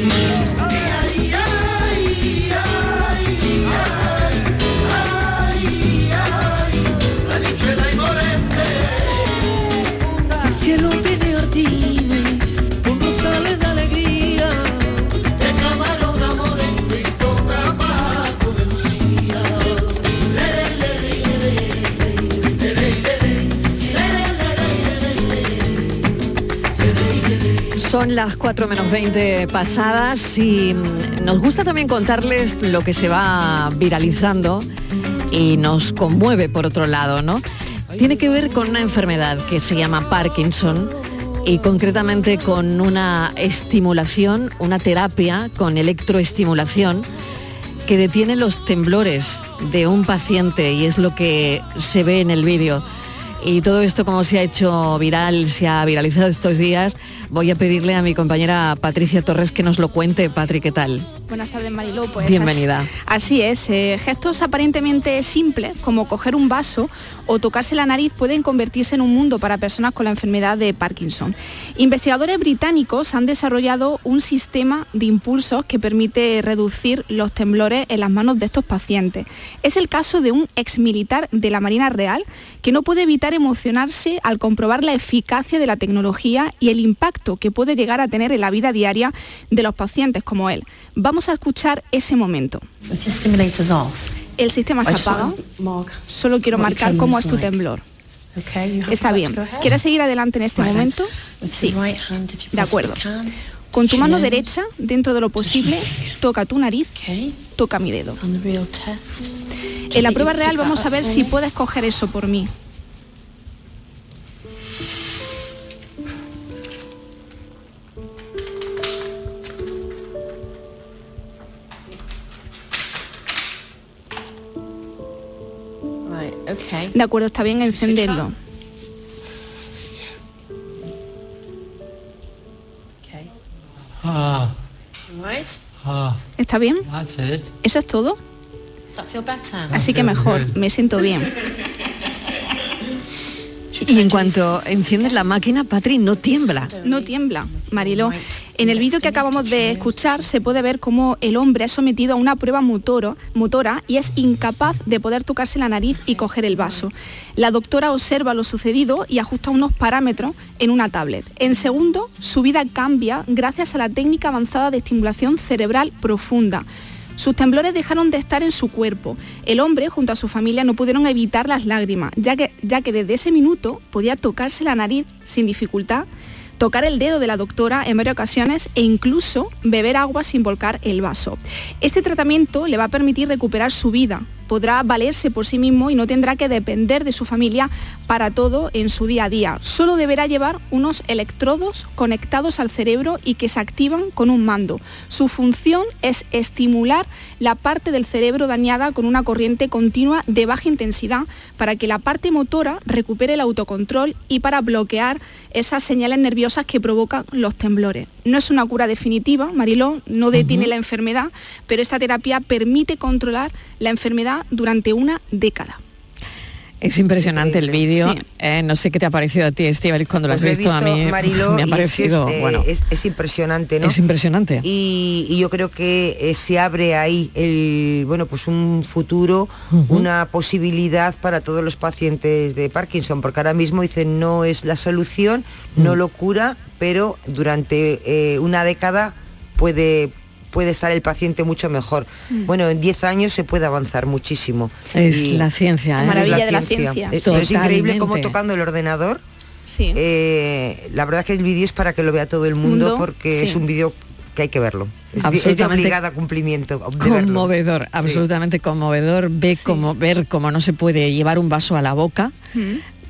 Son las 4 menos 20 pasadas y mm, nos gusta también contarles lo que se va viralizando y nos conmueve por otro lado, ¿no? Tiene que ver con una enfermedad que se llama Parkinson y concretamente con una estimulación, una terapia con electroestimulación que detiene los temblores de un paciente y es lo que se ve en el vídeo. Y todo esto como se ha hecho viral, se ha viralizado estos días, voy a pedirle a mi compañera Patricia Torres que nos lo cuente. Patri, ¿qué tal? Buenas tardes, Mariló. Pues Bienvenida. as- Así es, eh, gestos aparentemente simples como coger un vaso o tocarse la nariz pueden convertirse en un mundo para personas con la enfermedad de Parkinson. Investigadores británicos han desarrollado un sistema de impulsos que permite reducir los temblores en las manos de estos pacientes. Es el caso de un exmilitar de la Marina Real que no puede evitar emocionarse al comprobar la eficacia de la tecnología y el impacto que puede llegar a tener en la vida diaria de los pacientes como él. Vamos a escuchar ese momento. El sistema se apaga. Solo quiero marcar cómo es tu temblor. Está bien. ¿Quieres seguir adelante en este momento? Sí. De acuerdo. Con tu mano derecha, dentro de lo posible, toca tu nariz, toca mi dedo. En la prueba real vamos a ver si puedes coger eso por mí. De acuerdo, está bien encenderlo. Okay. Ah, ah, ¿Está bien? that's it. ¿Eso es todo? Así que mejor, me siento bien. Y en cuanto enciendes la máquina, Patri, no tiembla. No tiembla, Mariló. En el vídeo que acabamos de escuchar se puede ver cómo el hombre es sometido a una prueba motoro- motora y es incapaz de poder tocarse la nariz y coger el vaso. La doctora observa lo sucedido y ajusta unos parámetros en una tablet. En segundo, su vida cambia gracias a la técnica avanzada de estimulación cerebral profunda. Sus temblores dejaron de estar en su cuerpo. El hombre, junto a su familia, no pudieron evitar las lágrimas, ya que, ya que desde ese minuto podía tocarse la nariz sin dificultad, tocar el dedo de la doctora en varias ocasiones e incluso beber agua sin volcar el vaso. Este tratamiento le va a permitir recuperar su vida podrá valerse por sí mismo y no tendrá que depender de su familia para todo en su día a día. Solo deberá llevar unos electrodos conectados al cerebro y que se activan con un mando. Su función es estimular la parte del cerebro dañada con una corriente continua de baja intensidad para que la parte motora recupere el autocontrol y para bloquear esas señales nerviosas que provocan los temblores. No es una cura definitiva, Mariló, no detiene la enfermedad, pero esta terapia permite controlar la enfermedad durante una década. Es impresionante el vídeo. Eh, no sé qué te ha parecido a ti, Estivaliz, cuando lo has Pues visto, a mí. Mariló, me ha es que parecido, es, eh, bueno, es, es impresionante, ¿no? es impresionante. Y, y yo creo que eh, se abre ahí el, bueno, pues un futuro, una posibilidad para todos los pacientes de Parkinson, porque ahora mismo dicen no es la solución, no Mm. lo cura, pero durante eh, una década puede puede estar el paciente mucho mejor. Mm. Bueno, en 10 años se puede avanzar muchísimo. Es la ciencia, ¿eh? es maravilla de la ciencia. Es, pero es increíble cómo tocando el ordenador. Sí. eh, la verdad que el vídeo es para que lo vea todo el mundo, Mundo, porque sí. es un vídeo que hay que verlo. Es, es de obligada cumplimiento. de verlo. Conmovedor, absolutamente conmovedor. Ve como, ver cómo no se puede llevar un vaso a la boca,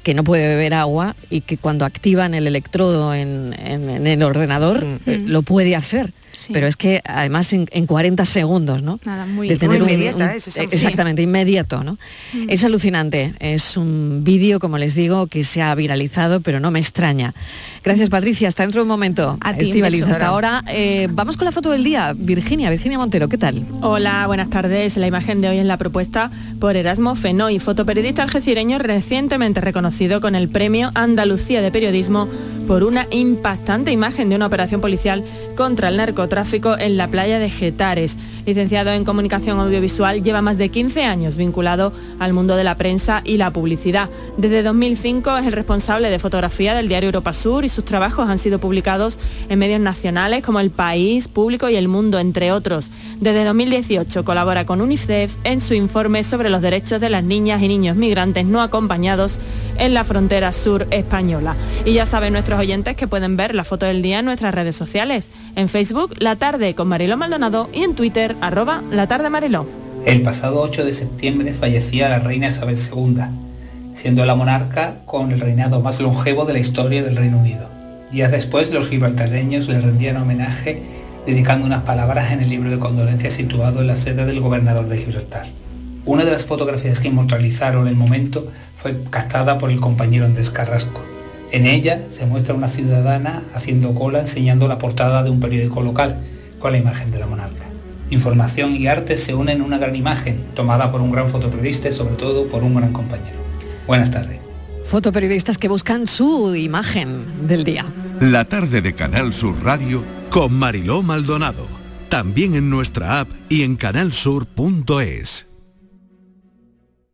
que no puede beber agua y que cuando activan el electrodo en, en- en el ordenador eh, Mm. lo puede hacer. Sí. Pero es que además en, en 40 segundos, ¿no? Nada, muy, de tener Muy un- inmediata, un- ¿eh? Eh, exactamente inmediato no Mm. es alucinante es un vídeo como les digo que se ha viralizado pero no me extraña gracias Patricia hasta dentro de un momento A ti, hasta ahora eh, vamos con la foto del día Virginia Virginia Montero qué tal Hola, buenas tardes. La imagen de hoy es la propuesta por Erasmo Fenoy, fotoperiodista algecireño recientemente reconocido con el Premio Andalucía de Periodismo por una impactante imagen de una operación policial contra el narcotráfico en la playa de Getares. Licenciado en Comunicación Audiovisual, lleva más de 15 años vinculado al mundo de la prensa y la publicidad. Desde 2005 es el responsable de fotografía del diario Europa Sur y sus trabajos han sido publicados en medios nacionales como El País, Público y El Mundo, entre otros. Desde 2018 colabora con UNICEF en su informe sobre los derechos de las niñas y niños migrantes no acompañados en la frontera sur española. Y ya saben nuestros oyentes que pueden ver la foto del día en nuestras redes sociales. En Facebook, La Tarde con Mariló Maldonado y en Twitter, arroba La Tarde Mariló. El pasado 8 de septiembre fallecía la reina Isabel II, siendo la monarca con el reinado más longevo de la historia del Reino Unido. Días después, los gibraltareños le rendían homenaje dedicando unas palabras en el libro de condolencias situado en la sede del gobernador de Gibraltar. Una de las fotografías que inmortalizaron el momento fue captada por el compañero Andrés Carrasco. En ella se muestra una ciudadana haciendo cola enseñando la portada de un periódico local con la imagen de la monarca. Información y arte se unen en una gran imagen, tomada por un gran fotoperiodista y sobre todo por un gran compañero. Buenas tardes. fotoperiodistas que buscan su imagen del día La tarde de Canal Sur Radio con Mariló Maldonado. También en nuestra app y en canalsur.es.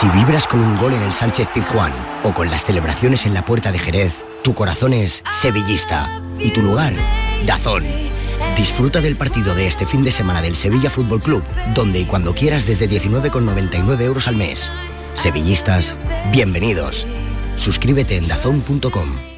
Si vibras con un gol en el Sánchez Pizjuán o con las celebraciones en la Puerta de Jerez, tu corazón es sevillista y tu lugar, Dazón. Disfruta del partido de este fin de semana del Sevilla Fútbol Club, donde y cuando quieras desde 19,99 euros al mes. Sevillistas, bienvenidos. Suscríbete en dazón.com.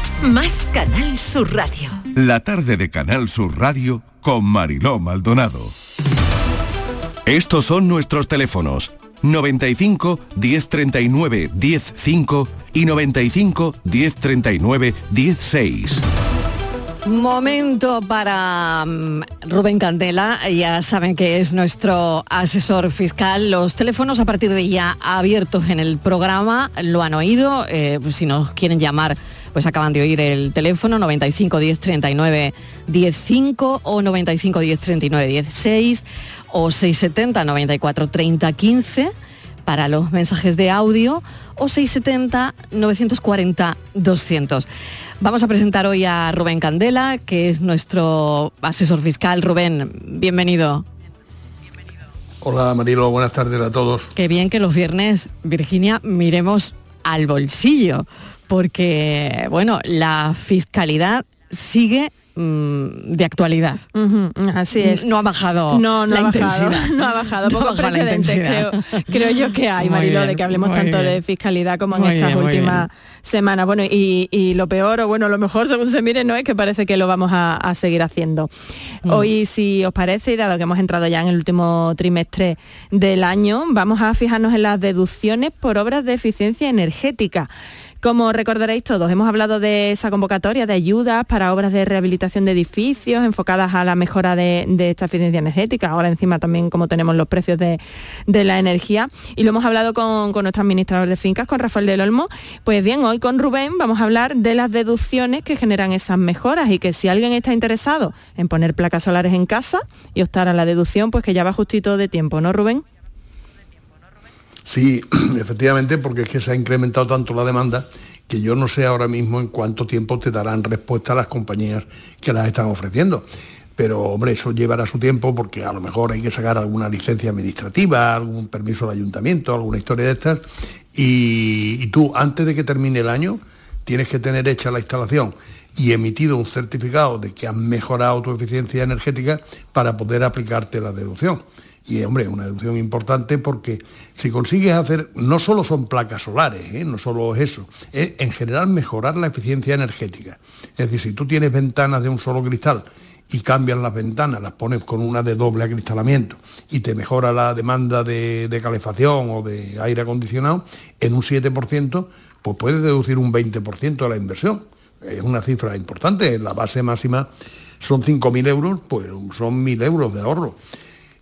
más Canal Sur Radio. La tarde de Canal Sur Radio con Mariló Maldonado. Estos son nuestros teléfonos 95 1039 105 y 95 1039 16. Momento para mm, Rubén Candela, ya saben que es nuestro asesor fiscal. Los teléfonos a partir de ya abiertos en el programa, lo han oído, eh, si nos quieren llamar, pues acaban de oír el teléfono 95 10 39 15 o 95 10 39 16 o 670 94 30 15 para los mensajes de audio o 670 940 200. Vamos a presentar hoy a Rubén Candela, que es nuestro asesor fiscal. Rubén, bienvenido. Hola Marilo, buenas tardes a todos. Qué bien que los viernes, Virginia, miremos al bolsillo, porque, bueno, la fiscalidad sigue mm, de actualidad. así es. No ha bajado No, no la ha bajado, intensidad. no ha bajado, No precedentes intensidad. creo, creo yo que hay, Marilo, de que hablemos tanto de fiscalidad como en Muy estas bien, últimas semanas. Bueno, y, y lo peor, o bueno, lo mejor según se mire, no es que parece que lo vamos a, a seguir haciendo. Mm. Hoy, si os parece, y dado que hemos entrado ya en el último trimestre del año, vamos a fijarnos en las deducciones por obras de eficiencia energética. Como recordaréis todos, hemos hablado de esa convocatoria de ayudas para obras de rehabilitación de edificios enfocadas a la mejora de, de esta eficiencia energética. Ahora encima también como tenemos los precios de, la energía. Y lo hemos hablado con, con nuestro administrador de fincas, con Rafael del Olmo. Pues bien, hoy con Rubén vamos a hablar de las deducciones que generan esas mejoras y que si alguien está interesado en poner placas solares en casa y optar a la deducción, pues que ya va justito de tiempo, ¿no, Rubén? Sí, efectivamente, porque es que se ha incrementado tanto la demanda que yo no sé ahora mismo en cuánto tiempo te darán respuesta las compañías que las están ofreciendo. Pero, hombre, eso llevará su tiempo porque a lo mejor hay que sacar alguna licencia administrativa, algún permiso del ayuntamiento, alguna historia de estas. Y, y tú, antes de que termine el año, tienes que tener hecha la instalación y emitido un certificado de que has mejorado tu eficiencia energética para poder aplicarte la deducción. Y hombre, una deducción importante porque si consigues hacer, no solo son placas solares, ¿eh? no solo es eso, es en general mejorar la eficiencia energética. Es decir, si tú tienes ventanas de un solo cristal y cambias las ventanas, las pones con una de doble acristalamiento y te mejora la demanda de, de calefacción o de aire acondicionado, en un 7%, pues puedes deducir un 20% de la inversión. Es una cifra importante, la base máxima son 5.000 euros, pues son 1.000 euros de ahorro.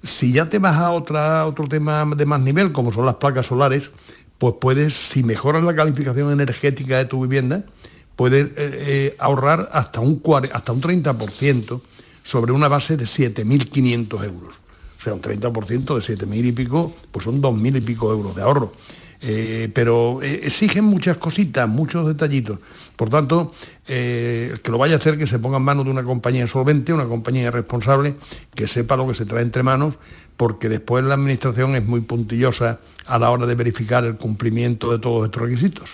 Si ya te vas a otra, otro tema de más nivel, como son las placas solares, pues puedes, si mejoras la calificación energética de tu vivienda, puedes eh, eh, ahorrar hasta un, hasta un 30% sobre una base de 7.500 euros. O sea, un 30% de 7.000 y pico, pues son 2.000 y pico euros de ahorro. Eh, pero exigen muchas cositas, muchos detallitos. Por tanto, eh, el que lo vaya a hacer, que se ponga en manos de una compañía solvente, una compañía responsable, que sepa lo que se trae entre manos, porque después la administración es muy puntillosa a la hora de verificar el cumplimiento de todos estos requisitos.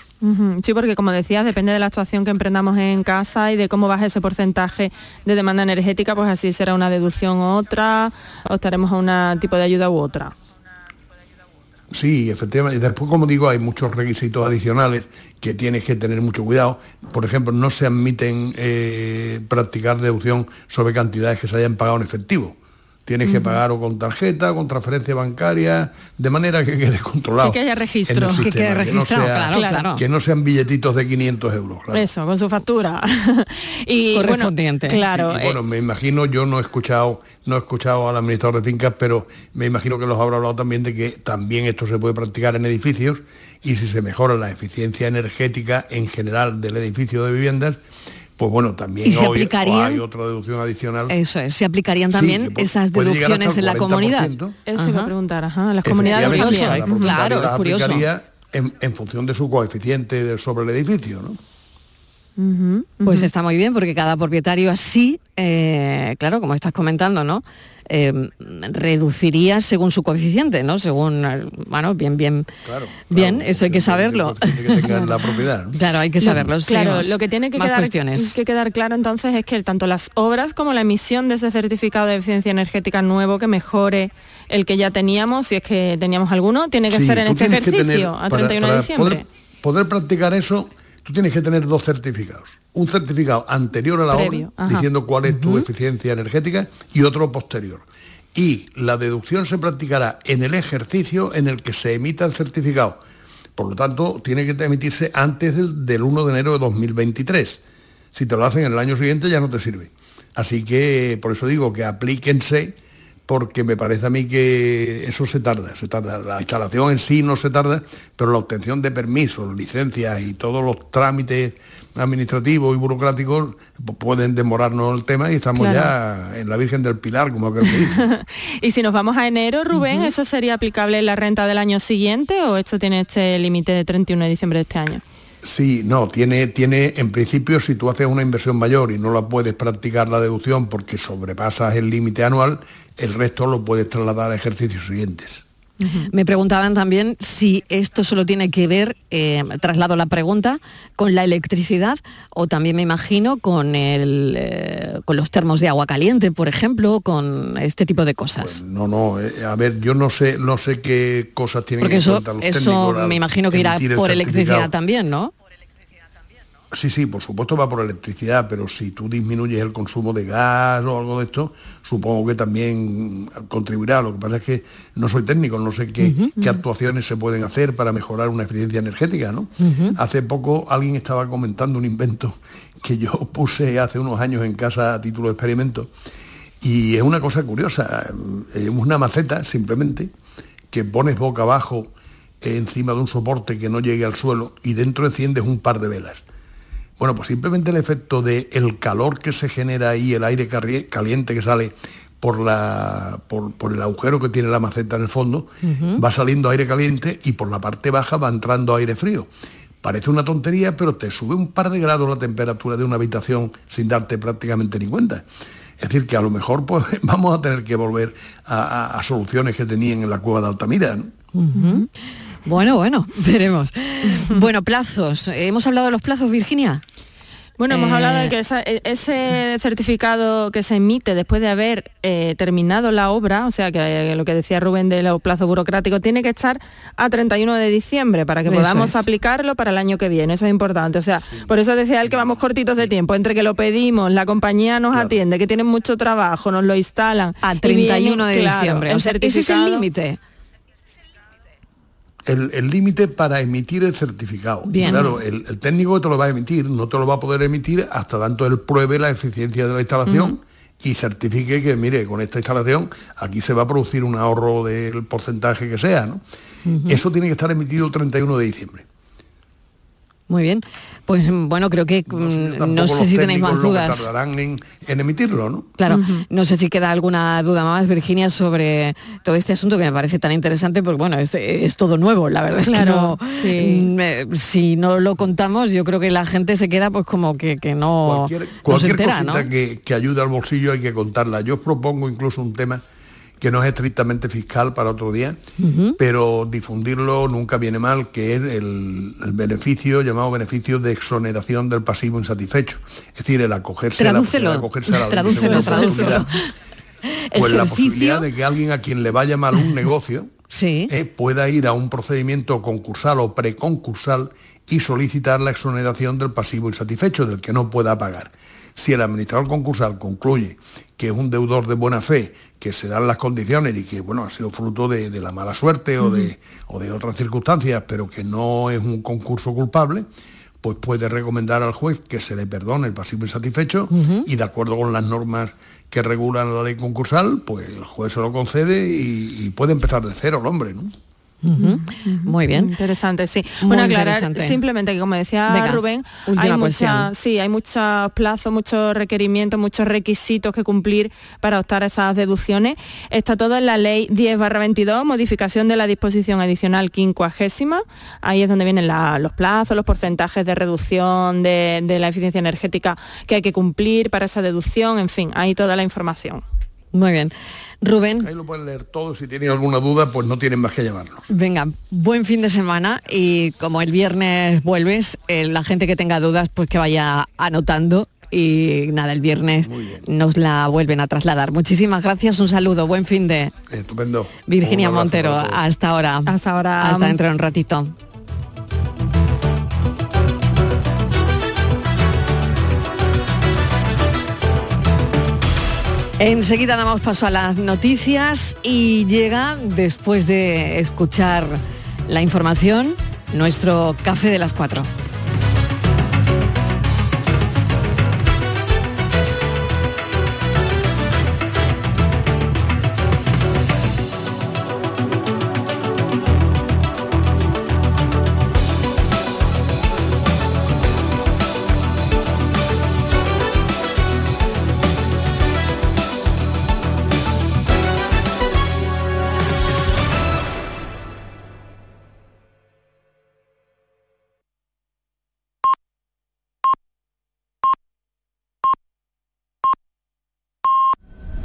Sí, porque como decías, depende de la actuación que emprendamos en casa y de cómo baje ese porcentaje de demanda energética, pues así será una deducción u otra, optaremos a un tipo de ayuda u otra. Sí, efectivamente. Después, como digo, hay muchos requisitos adicionales que tienes que tener mucho cuidado. Por ejemplo, no se admiten eh, practicar deducción sobre cantidades que se hayan pagado en efectivo. Tienes que pagar o con tarjeta, con transferencia bancaria, de manera que quede controlado. Que haya registro. en el Que sistema, quede no registrado, sea- claro, claro. Que no sean billetitos de 500 euros. claro. Eso, con su factura. y bueno, Correspondiente. claro, Sí, y eh, bueno, me imagino, yo no he escuchado, no he escuchado al administrador de fincas, pero me imagino que los habrá hablado también de que también esto se puede practicar en edificios y si se mejora la eficiencia energética en general del edificio de viviendas, pues bueno, también ¿Y hoy hay otra deducción adicional. Eso es, se aplicarían también esas deducciones en la comunidad. 40%. eso iba a preguntar, ajá, las comunidades Claro, es curioso. aplicaría En, en función de su coeficiente sobre el edificio, ¿no? Pues está muy bien porque cada propietario así, eh, claro, como estás comentando, ¿no? Eh, reduciría según su coeficiente, ¿no? Según, eh, bueno, bien, bien, bien, eso hay que saberlo. que tenga la propiedad. ¿no? Claro, hay que Lo- saberlo. Claro, lo que tiene que quedar, cuestiones. que quedar claro entonces es que tanto las obras como la emisión de ese certificado de eficiencia energética nuevo que mejore el que ya teníamos, si es que teníamos alguno, tiene que Sí, ser en este ejercicio, tener- a para- 31 para de diciembre. Poder, poder practicar eso, tú tienes que tener dos certificados. Un certificado anterior a la Previo, obra, ajá. diciendo cuál es tu eficiencia energética, y otro posterior. Y la deducción se practicará en el ejercicio en el que se emita el certificado. Por lo tanto, tiene que emitirse antes del, del 1 de enero de 2023. Si te lo hacen en el año siguiente ya no te sirve. Así que por eso digo que aplíquense porque me parece a mí que eso se tarda, se tarda. La instalación en sí no se tarda, pero la obtención de permisos, licencias y todos los trámites administrativos y burocráticos pues, pueden demorarnos el tema y estamos Claro. ya en la Virgen del Pilar, como aquel que dice. Y si nos vamos a enero, Rubén, ¿eso sería aplicable en la renta del año siguiente o esto tiene este límite de 31 de diciembre de este año? Sí, no, tiene, tiene, en principio, si tú haces una inversión mayor y no la puedes practicar la deducción porque sobrepasas el límite anual, el resto lo puedes trasladar a ejercicios siguientes. Me preguntaban también si esto solo tiene que ver, eh, traslado la pregunta, con la electricidad o también me imagino con, el, eh, con los termos de agua caliente, por ejemplo, con este tipo de cosas. No, no, eh, a ver, yo no sé, no sé qué cosas tienen Porque en eso, los eso técnicos me imagino que irá por electricidad también, ¿no? Sí, sí, por supuesto va por electricidad, pero si tú disminuyes el consumo de gas o algo de esto, supongo que también contribuirá. Lo que pasa es que no soy técnico, no sé qué, qué actuaciones se pueden hacer para mejorar una eficiencia energética, ¿no? Hace poco alguien estaba comentando un invento que yo puse hace unos años en casa a título de experimento y es una cosa curiosa, es una maceta simplemente que pones boca abajo encima de un soporte que no llegue al suelo y dentro enciendes un par de velas. Bueno, pues simplemente el efecto de el calor que se genera ahí, el aire caliente que sale por, la, por, por el agujero que tiene la maceta en el fondo, va saliendo aire caliente y por la parte baja va entrando aire frío. Parece una tontería, pero te sube un par de grados la temperatura de una habitación sin darte prácticamente ni cuenta. Es decir, que a lo mejor pues, vamos a tener que volver a, a- a soluciones que tenían en la cueva de Altamira. ¿no? Bueno, bueno, veremos. bueno, plazos. ¿Hemos hablado de los plazos, Virginia? Bueno, hemos Eh, hablado de que esa- e- ese certificado que se emite después de haber eh, terminado la obra, o sea, que eh, lo que decía Rubén de los plazos burocráticos, tiene que estar a 31 de diciembre para que Eso podamos es. aplicarlo para el año que viene. Eso es importante. O sea, por eso decía él que vamos cortitos de tiempo. Entre que lo pedimos, la compañía nos atiende, que tienen mucho trabajo, nos lo instalan. A y 31 viene, de diciembre. el O sea, ese es el certificado- límite. El límite para emitir el certificado. Y claro, el, el técnico te lo va a emitir, no te lo va a poder emitir hasta tanto él pruebe la eficiencia de la instalación y certifique que, mire, con esta instalación aquí se va a producir un ahorro del porcentaje que sea. ¿no? Eso tiene que estar emitido el 31 de diciembre. Muy bien. Pues bueno, creo que mm, no Tampoco sé si tenéis más técnicos lo que dudas. tardarán en, en emitirlo, ¿no? Claro, no sé si queda alguna duda más, Virginia, sobre todo este asunto que me parece tan interesante, porque bueno, es, es todo nuevo, la verdad Claro, es que no, mm, eh, si no lo contamos, yo creo que la gente se queda pues como que, que no, cualquier, no se cualquier entera, ¿no? cosita que, que ayude al bolsillo hay que contarla. Yo os propongo incluso un tema que no es estrictamente fiscal para otro día, pero difundirlo nunca viene mal, que es el, el beneficio, llamado beneficio de exoneración del pasivo insatisfecho. Es decir, el acogerse a la, acogerse a la tradúcelo. Pues la posibilidad de que alguien a quien le vaya mal un negocio eh, pueda ir a un procedimiento concursal o preconcursal y solicitar la exoneración del pasivo insatisfecho, del que no pueda pagar. Si el administrador concursal concluye que es un deudor de buena fe, que se dan las condiciones y que bueno ha sido fruto de, de la mala suerte o, de, o de otras circunstancias, pero que no es un concurso culpable, pues puede recomendar al juez que se le perdone el pasivo insatisfecho y de acuerdo con las normas que regulan la ley concursal, pues el juez se lo concede y, y puede empezar de cero el hombre, ¿no? Muy bien. Interesante, sí. Muy bueno, aclarar simplemente que como decía Venga, Rubén, hay mucha, sí, hay muchos plazos, muchos requerimientos, muchos requisitos que cumplir para optar a esas deducciones. Está todo en la ley 10 22, modificación de la disposición adicional quincuagésima. Ahí es donde vienen la- los plazos, los porcentajes de reducción de, de la eficiencia energética que hay que cumplir para esa deducción, en fin, hay toda la información. Muy bien. Rubén. Ahí lo pueden leer todo. Si tienen alguna duda, pues no tienen más que llamarnos. Venga, buen fin de semana y como el viernes vuelves, eh, la gente que tenga dudas, pues que vaya anotando y nada, el viernes nos la vuelven a trasladar. Muchísimas gracias, un saludo, buen fin de Estupendo. Virginia Montero. Hasta ahora. Hasta ahora. Hasta dentro de un ratito. Enseguida damos paso a las noticias y llega, después de escuchar la información, nuestro café de las cuatro.